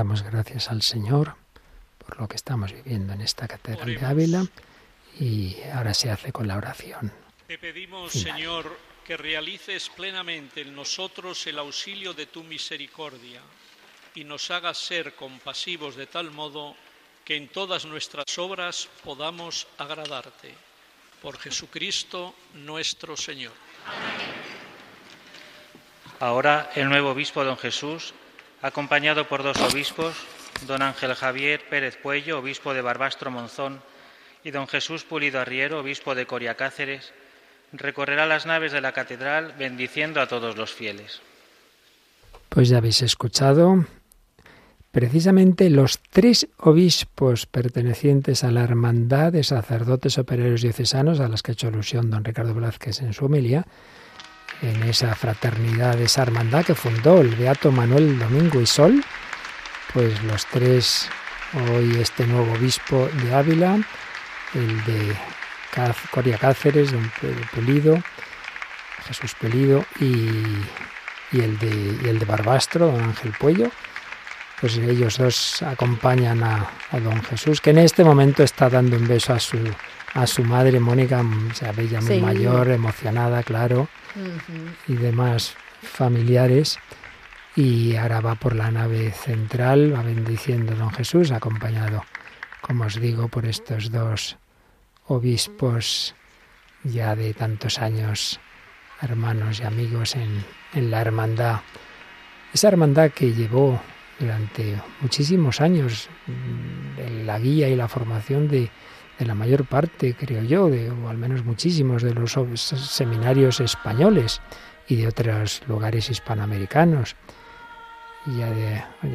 Damos gracias al Señor por lo que estamos viviendo en esta catedral de Ávila y ahora se hace con la oración. Te pedimos, Señor, que realices plenamente en nosotros el auxilio de tu misericordia y nos hagas ser compasivos de tal modo que en todas nuestras obras podamos agradarte. Por Jesucristo nuestro Señor. Ahora el nuevo obispo don Jesús acompañado por dos obispos, don Ángel Javier Pérez Puello, obispo de Barbastro Monzón, y don Jesús Pulido Arriero, obispo de Coria Cáceres, recorrerá las naves de la catedral bendiciendo a todos los fieles. Pues ya habéis escuchado precisamente los tres obispos pertenecientes a la hermandad de sacerdotes operarios diocesanos a las que ha hecho alusión don Ricardo Velázquez en su homilia, en esa fraternidad, esa hermandad que fundó el Beato Manuel Domingo y Sol, pues los tres, hoy este nuevo obispo de Ávila, el de Coria Cáceres, don Pulido, Jesús Pulido, y, el de, y el de Barbastro, don Ángel Puello, pues ellos dos acompañan a, a, don Jesús, que en este momento está dando un beso a su, a su madre, Mónica, ve ya muy mayor, emocionada, claro y demás familiares. Y ahora va por la nave central, va bendiciendo don Jesús, acompañado, como os digo, por estos dos obispos ya de tantos años, hermanos y amigos en, en la hermandad. Esa hermandad que llevó durante muchísimos años mm, la guía y la formación de, de la mayor parte, creo yo, de, o al menos muchísimos de los seminarios españoles y de otros lugares hispanoamericanos. Ya,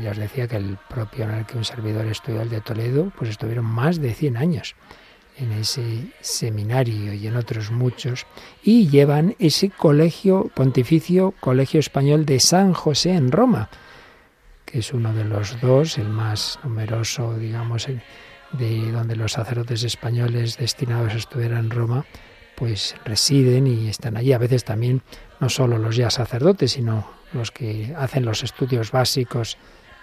ya os decía que el propio en el que un servidor estudió el de Toledo, pues estuvieron más de 100 años en ese seminario y en otros muchos, y llevan ese colegio pontificio, Colegio Español de San José en Roma, que es uno de los dos, el más numeroso, digamos, de donde los sacerdotes españoles destinados a estudiar en Roma, pues residen y están allí. A veces también no solo los ya sacerdotes, sino los que hacen los estudios básicos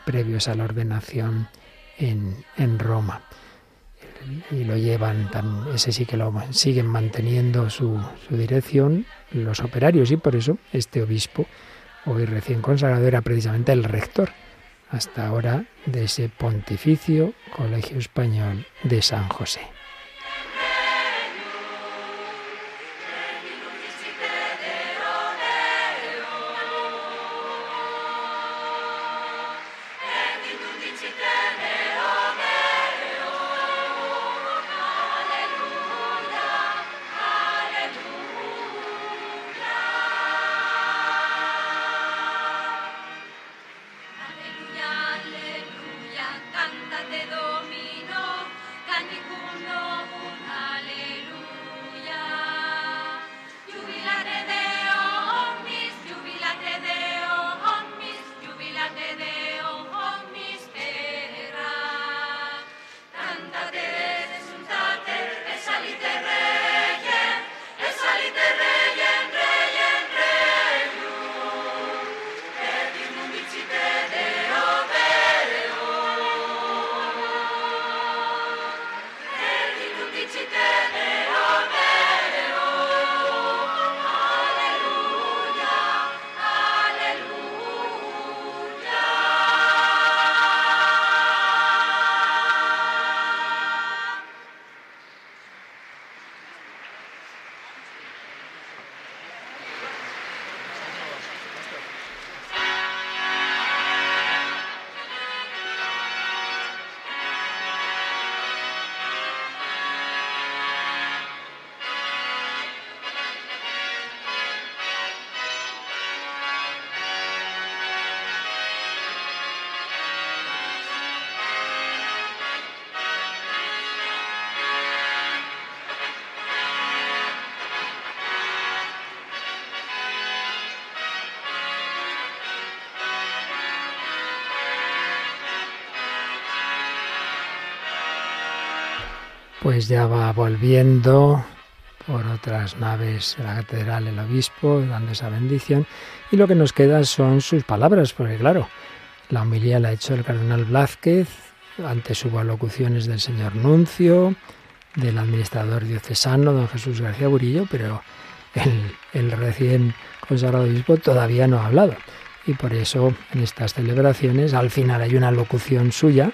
previos a la ordenación en, en Roma. Y lo llevan, ese sí que lo siguen manteniendo su, su dirección los operarios y por eso este obispo, hoy recién consagrado, era precisamente el rector hasta ahora de ese pontificio Colegio Español de San José. Pues ya va volviendo por otras naves de la catedral el obispo, dando esa bendición, y lo que nos queda son sus palabras, porque claro, la homilía la ha hecho el cardenal Blázquez, ante sus alocuciones del señor Nuncio, del administrador diocesano, don Jesús García Burillo, pero el, el recién consagrado obispo todavía no ha hablado. Y por eso en estas celebraciones al final hay una locución suya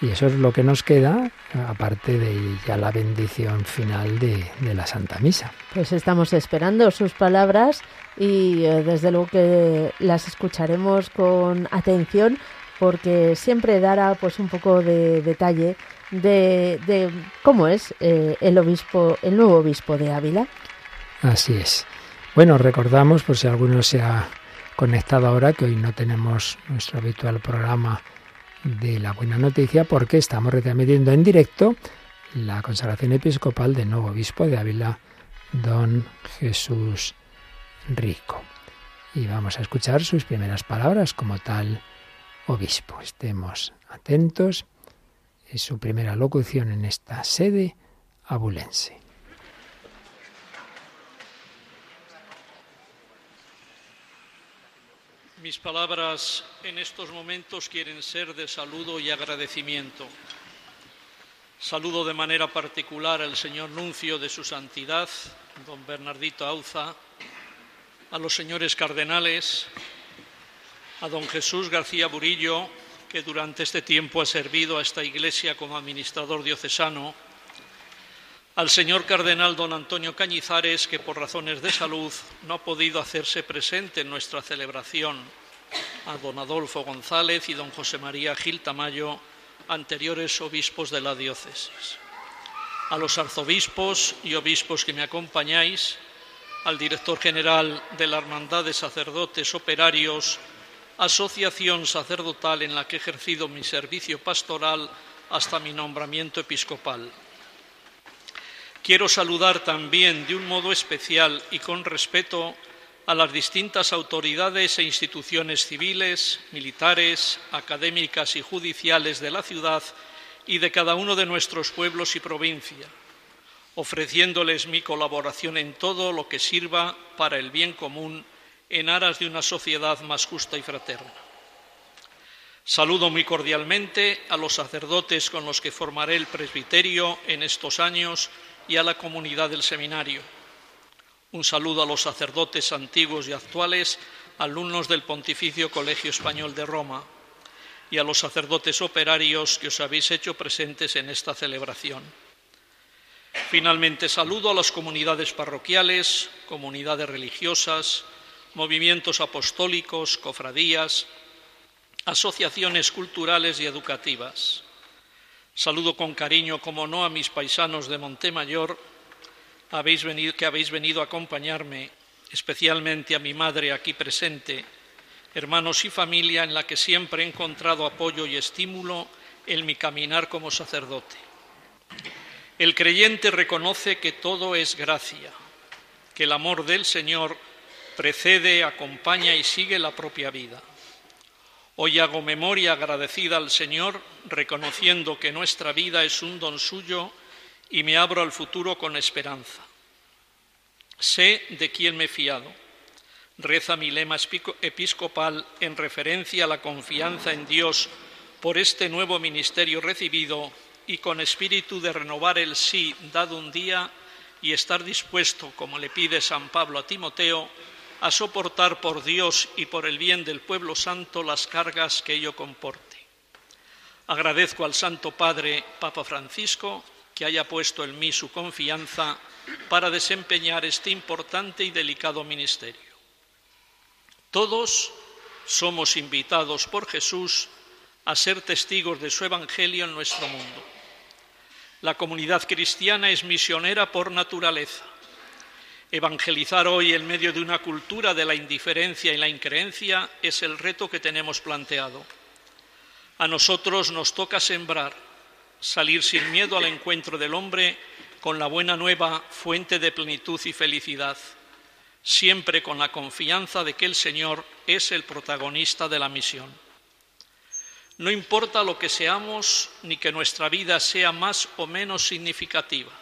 y eso es lo que nos queda, aparte de ya la bendición final de, la Santa Misa. Pues estamos esperando sus palabras y eh, desde luego que las escucharemos con atención porque siempre dará pues un poco de detalle de, cómo es eh, el obispo, el nuevo obispo de Ávila. Así es. Bueno, recordamos, por si alguno se ha conectado ahora, que hoy no tenemos nuestro habitual programa de la buena noticia porque estamos retransmitiendo en directo la consagración episcopal del nuevo obispo de Ávila, don Jesús Rico. Y vamos a escuchar sus primeras palabras como tal obispo. Estemos atentos. Es su primera locución en esta sede abulense. Mis palabras en estos momentos quieren ser de saludo y agradecimiento. Saludo de manera particular al señor nuncio de su santidad, don Bernardito Auza, a los señores cardenales, a don Jesús García Burillo, que durante este tiempo ha servido a esta iglesia como administrador diocesano, al señor cardenal don Antonio Cañizares, que por razones de salud no ha podido hacerse presente en nuestra celebración, a don Adolfo González y don José María Gil Tamayo, anteriores obispos de la diócesis, a los arzobispos y obispos que me acompañáis, al director general de la Hermandad de Sacerdotes Operarios, asociación sacerdotal en la que he ejercido mi servicio pastoral hasta mi nombramiento episcopal Quiero saludar también de un modo especial y con respeto a las distintas autoridades e instituciones civiles, militares, académicas y judiciales de la ciudad y de cada uno de nuestros pueblos y provincia, ofreciéndoles mi colaboración en todo lo que sirva para el bien común en aras de una sociedad más justa y fraterna. Saludo muy cordialmente a los sacerdotes con los que formaré el presbiterio en estos años y a la comunidad del seminario. Un saludo a los sacerdotes antiguos y actuales, alumnos del Pontificio Colegio Español de Roma. y a los sacerdotes operarios que os habéis hecho presentes en esta celebración. Finalmente saludo a las comunidades parroquiales, comunidades religiosas, movimientos apostólicos, cofradías, asociaciones culturales y educativas. Saludo con cariño, como no, a mis paisanos de Montemayor que habéis venido a acompañarme, especialmente a mi madre aquí presente, hermanos y familia en la que siempre he encontrado apoyo y estímulo en mi caminar como sacerdote. El creyente reconoce que todo es gracia, que el amor del Señor precede, acompaña y sigue la propia vida. Hoy hago memoria agradecida al Señor, reconociendo que nuestra vida es un don suyo y me abro al futuro con esperanza. Sé de quién me he fiado. Reza mi lema episcopal en referencia a la confianza en Dios por este nuevo ministerio recibido y con espíritu de renovar el sí dado un día y estar dispuesto, como le pide San Pablo a Timoteo, a soportar por Dios y por el bien del pueblo santo las cargas que ello comporte. Agradezco al Santo Padre, Papa Francisco, que haya puesto en mí su confianza para desempeñar este importante y delicado ministerio. Todos somos invitados por Jesús a ser testigos de su Evangelio en nuestro mundo. La comunidad cristiana es misionera por naturaleza. Evangelizar hoy en medio de una cultura de la indiferencia y la increencia es el reto que tenemos planteado. A nosotros nos toca sembrar, salir sin miedo al encuentro del hombre con la buena nueva, fuente de plenitud y felicidad, siempre con la confianza de que el Señor es el protagonista de la misión. No importa lo que seamos ni que nuestra vida sea más o menos significativa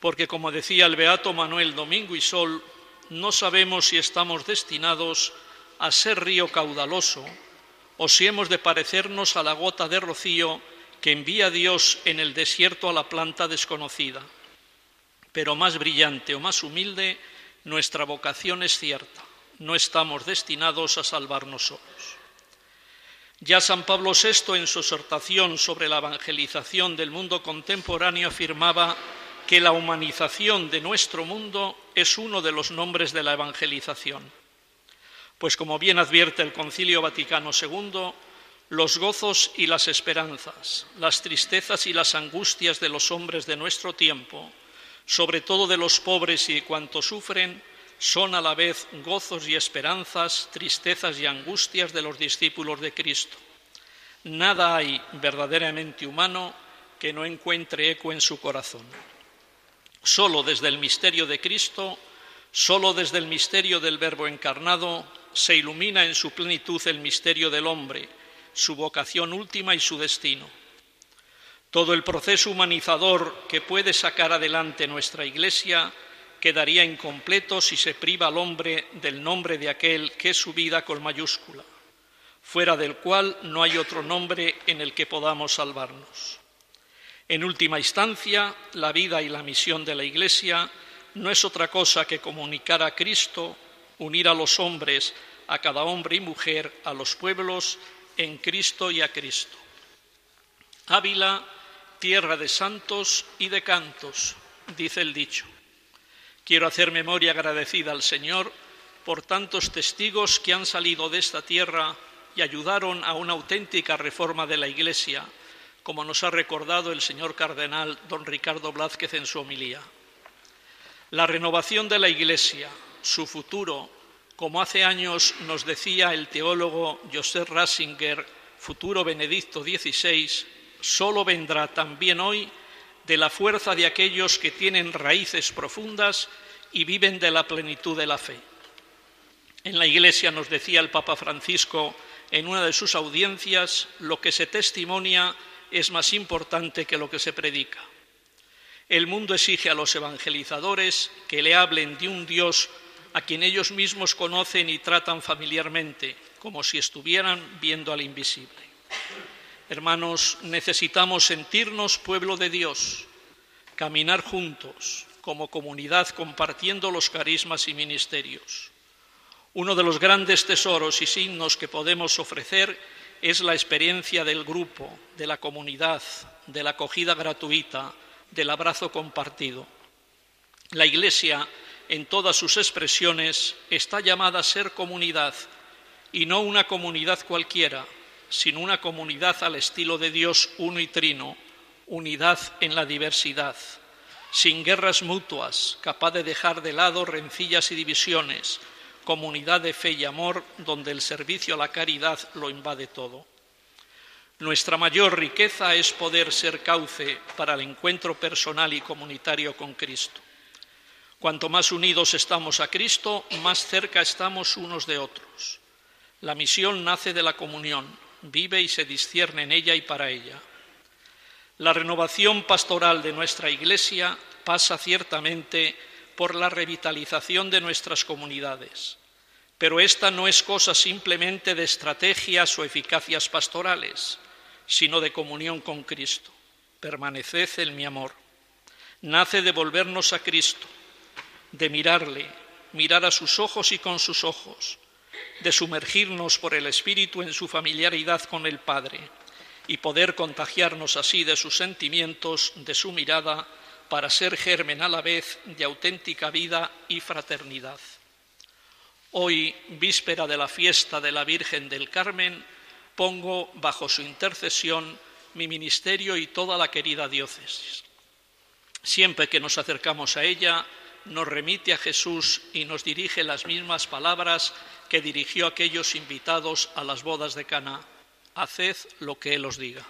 porque como decía el beato Manuel Domingo y Sol, no sabemos si estamos destinados a ser río caudaloso o si hemos de parecernos a la gota de rocío que envía Dios en el desierto a la planta desconocida. Pero más brillante o más humilde, nuestra vocación es cierta. No estamos destinados a salvarnos solos. Ya San Pablo VI, en su exhortación sobre la evangelización del mundo contemporáneo, afirmaba que la humanización de nuestro mundo es uno de los nombres de la evangelización. Pues como bien advierte el Concilio Vaticano II, los gozos y las esperanzas, las tristezas y las angustias de los hombres de nuestro tiempo, sobre todo de los pobres y de cuantos sufren, son a la vez gozos y esperanzas, tristezas y angustias de los discípulos de Cristo. Nada hay verdaderamente humano que no encuentre eco en su corazón. Solo desde el misterio de Cristo, solo desde el misterio del Verbo encarnado, se ilumina en su plenitud el misterio del hombre, su vocación última y su destino. Todo el proceso humanizador que puede sacar adelante nuestra Iglesia quedaría incompleto si se priva al hombre del nombre de aquel que es su vida con mayúscula, fuera del cual no hay otro nombre en el que podamos salvarnos. En última instancia, la vida y la misión de la Iglesia no es otra cosa que comunicar a Cristo, unir a los hombres, a cada hombre y mujer, a los pueblos, en Cristo y a Cristo. Ávila, tierra de santos y de cantos, dice el dicho. Quiero hacer memoria agradecida al Señor por tantos testigos que han salido de esta tierra y ayudaron a una auténtica reforma de la Iglesia como nos ha recordado el señor cardenal don Ricardo Blázquez en su homilía. La renovación de la Iglesia, su futuro, como hace años nos decía el teólogo Joseph Ratzinger, futuro Benedicto XVI, solo vendrá también hoy de la fuerza de aquellos que tienen raíces profundas y viven de la plenitud de la fe. En la Iglesia nos decía el Papa Francisco en una de sus audiencias, lo que se testimonia es más importante que lo que se predica. El mundo exige a los evangelizadores que le hablen de un Dios a quien ellos mismos conocen y tratan familiarmente, como si estuvieran viendo al invisible. Hermanos, necesitamos sentirnos pueblo de Dios, caminar juntos como comunidad compartiendo los carismas y ministerios. Uno de los grandes tesoros y signos que podemos ofrecer es la experiencia del grupo, de la comunidad, de la acogida gratuita, del abrazo compartido. La Iglesia, en todas sus expresiones, está llamada a ser comunidad, y no una comunidad cualquiera, sino una comunidad al estilo de Dios uno y trino, unidad en la diversidad, sin guerras mutuas, capaz de dejar de lado rencillas y divisiones, comunidad de fe y amor donde el servicio a la caridad lo invade todo. Nuestra mayor riqueza es poder ser cauce para el encuentro personal y comunitario con Cristo. Cuanto más unidos estamos a Cristo, más cerca estamos unos de otros. La misión nace de la comunión, vive y se discierne en ella y para ella. La renovación pastoral de nuestra Iglesia pasa ciertamente por la revitalización de nuestras comunidades. Pero esta no es cosa simplemente de estrategias o eficacias pastorales, sino de comunión con Cristo. Permaneced en mi amor. Nace de volvernos a Cristo, de mirarle, mirar a sus ojos y con sus ojos, de sumergirnos por el Espíritu en su familiaridad con el Padre y poder contagiarnos así de sus sentimientos, de su mirada, para ser germen a la vez de auténtica vida y fraternidad. Hoy, víspera de la fiesta de la Virgen del Carmen, pongo bajo su intercesión mi ministerio y toda la querida diócesis. Siempre que nos acercamos a ella, nos remite a Jesús y nos dirige las mismas palabras que dirigió a aquellos invitados a las bodas de Cana. Haced lo que Él os diga.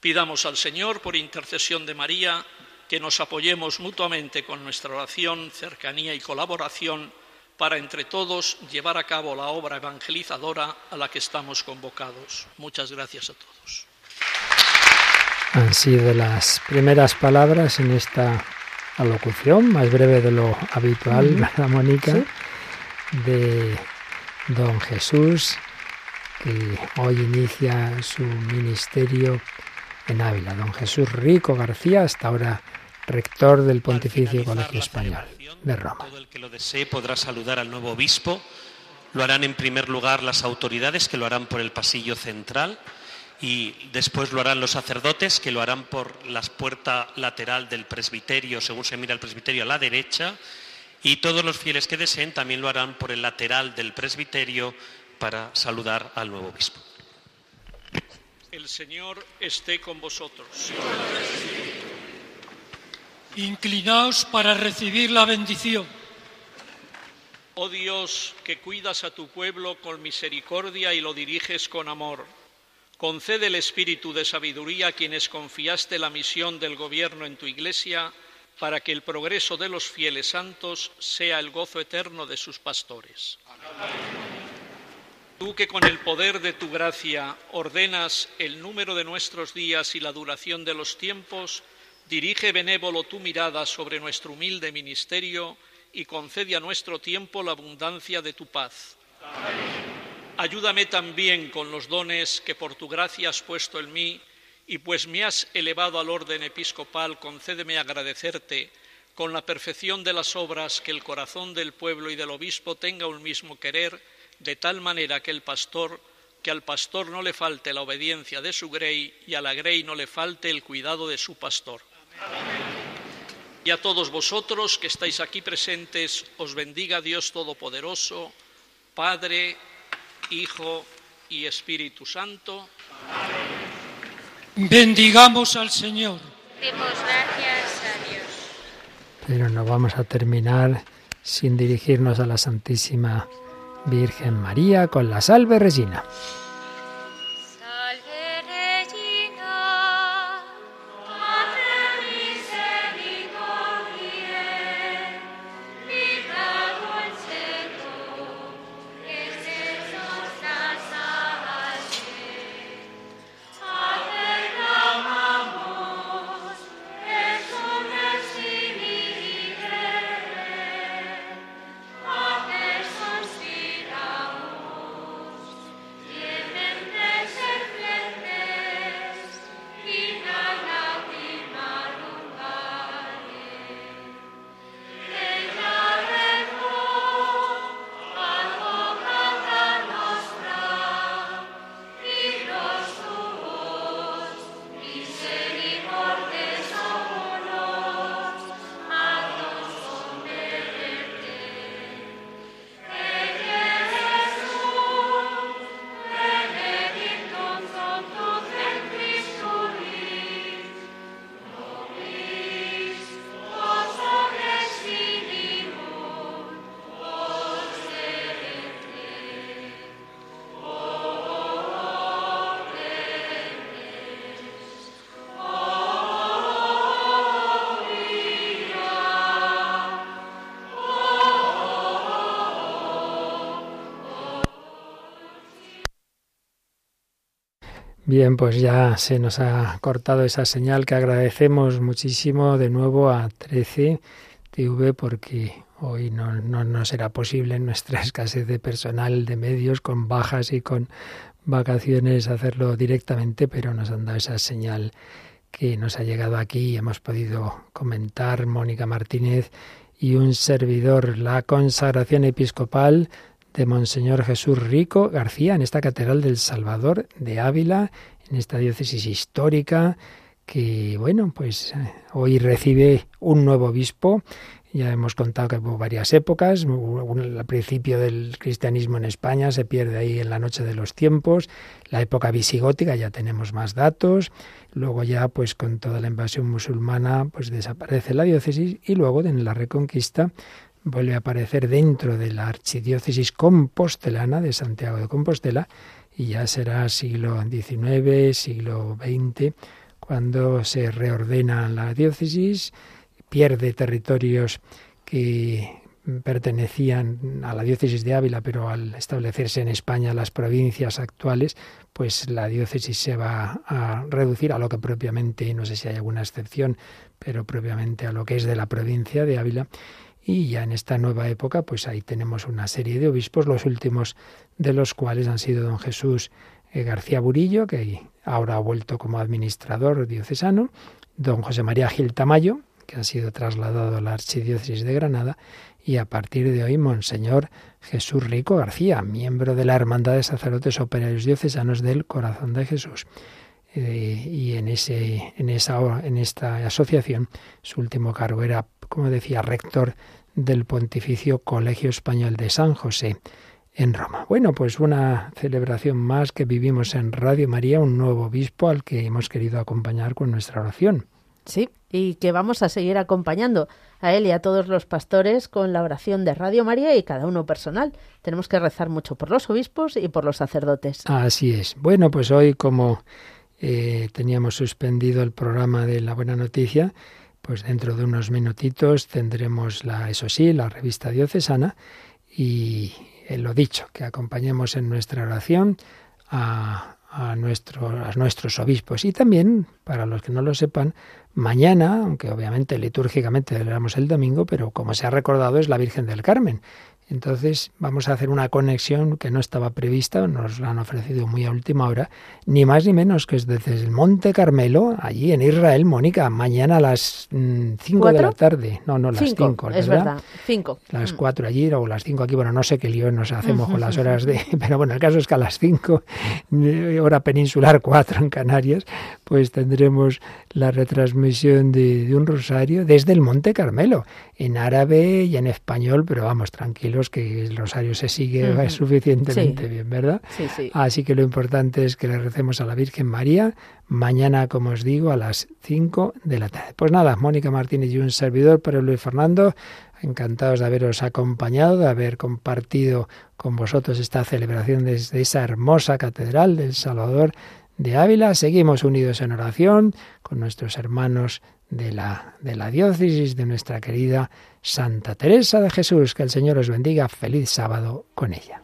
Pidamos al Señor, por intercesión de María, que nos apoyemos mutuamente con nuestra oración, cercanía y colaboración para entre todos llevar a cabo la obra evangelizadora a la que estamos convocados. Muchas gracias a todos. Han sido las primeras palabras en esta alocución, más breve de lo habitual, ¿verdad, Mónica? De don Jesús, que hoy inicia su ministerio en Ávila. Don Jesús Rico García, hasta ahora rector del Pontificio Colegio Español de Roma. Todo el que lo desee podrá saludar al nuevo obispo. Lo harán en primer lugar las autoridades, que lo harán por el pasillo central, y después lo harán los sacerdotes, que lo harán por la puerta lateral del presbiterio, según se mira el presbiterio a la derecha, y todos los fieles que deseen también lo harán por el lateral del presbiterio para saludar al nuevo obispo. El Señor esté con vosotros. Inclinaos para recibir la bendición. Oh Dios, que cuidas a tu pueblo con misericordia y lo diriges con amor, concede el espíritu de sabiduría a quienes confiaste la misión del gobierno en tu iglesia, para que el progreso de los fieles santos sea el gozo eterno de sus pastores. Tú que con el poder de tu gracia ordenas el número de nuestros días y la duración de los tiempos, dirige benévolo tu mirada sobre nuestro humilde ministerio y concede a nuestro tiempo la abundancia de tu paz. Ayúdame también con los dones que por tu gracia has puesto en mí y pues me has elevado al orden episcopal, concédeme agradecerte con la perfección de las obras que el corazón del pueblo y del obispo tenga un mismo querer, de tal manera que el pastor que al pastor no le falte la obediencia de su grey y a la grey no le falte el cuidado de su pastor. Y a todos vosotros que estáis aquí presentes, os bendiga Dios Todopoderoso, Padre, Hijo y Espíritu Santo. Bendigamos al Señor. Demos gracias a Dios. Pero no vamos a terminar sin dirigirnos a la Santísima Virgen María con la Salve Regina. Bien, pues ya se nos ha cortado esa señal que agradecemos muchísimo de nuevo a 13 TV porque hoy no, no, no será posible en nuestra escasez de personal, de medios, con bajas y con vacaciones hacerlo directamente, pero nos han dado esa señal que nos ha llegado aquí. Y hemos podido comentar Mónica Martínez y un servidor la consagración episcopal de Monseñor Jesús Rico García en esta Catedral del Salvador de Ávila, en esta diócesis histórica que, bueno, pues eh, hoy recibe un nuevo obispo ya hemos contado que hubo varias épocas. Al principio del cristianismo en España se pierde ahí en la noche de los tiempos. La época visigótica ya tenemos más datos. Luego ya, pues con toda la invasión musulmana, pues desaparece la diócesis y luego en la Reconquista vuelve a aparecer dentro de la archidiócesis compostelana de Santiago de Compostela y ya será siglo XIX, siglo XX, cuando se reordena la diócesis pierde territorios que pertenecían a la diócesis de Ávila, pero al establecerse en España las provincias actuales, pues la diócesis se va a reducir a lo que propiamente, no sé si hay alguna excepción, pero propiamente a lo que es de la provincia de Ávila. Y ya en esta nueva época, pues ahí tenemos una serie de obispos, los últimos de los cuales han sido don Jesús eh, García Burillo, que ahora ha vuelto como administrador diocesano, don José María Gil Tamayo, que ha sido trasladado a la Archidiócesis de Granada, y a partir de hoy Monseñor Jesús Rico García, miembro de la Hermandad de Sacerdotes Operarios Diocesanos del Corazón de Jesús. Eh, y en, ese, en, esa, en esta asociación su último cargo era, como decía, rector del Pontificio Colegio Español de San José en Roma. Bueno, pues una celebración más que vivimos en Radio María, un nuevo obispo al que hemos querido acompañar con nuestra oración. Sí, y que vamos a seguir acompañando a él y a todos los pastores con la oración de Radio María y cada uno personal. Tenemos que rezar mucho por los obispos y por los sacerdotes. Así es. Bueno, pues hoy como eh, teníamos suspendido el programa de la buena noticia, pues dentro de unos minutitos tendremos la, eso sí, la revista diocesana y eh, lo dicho, que acompañemos en nuestra oración a, a, nuestro, a nuestros obispos y también, para los que no lo sepan, Mañana, aunque obviamente litúrgicamente celebramos el domingo, pero como se ha recordado es la Virgen del Carmen. Entonces vamos a hacer una conexión que no estaba prevista, nos la han ofrecido muy a última hora, ni más ni menos que es desde el Monte Carmelo, allí en Israel, Mónica, mañana a las 5 mm, de la tarde. No, no, las 5, Es verdad, 5. Las 4 mm. allí o las 5 aquí, bueno, no sé qué lío nos hacemos con las horas de... Pero bueno, el caso es que a las 5, hora peninsular, 4 en Canarias, pues tendremos la retransmisión de, de un rosario desde el Monte Carmelo, en árabe y en español, pero vamos, que el rosario se sigue suficientemente bien, ¿verdad? Sí, sí. Así que lo importante es que le recemos a la Virgen María mañana, como os digo, a las 5 de la tarde. Pues nada, Mónica Martínez y un servidor, para Luis Fernando, encantados de haberos acompañado, de haber compartido con vosotros esta celebración desde esa hermosa catedral del Salvador de Ávila. Seguimos unidos en oración con nuestros hermanos de la, de la diócesis de nuestra querida Santa Teresa de Jesús. Que el Señor os bendiga. Feliz sábado con ella.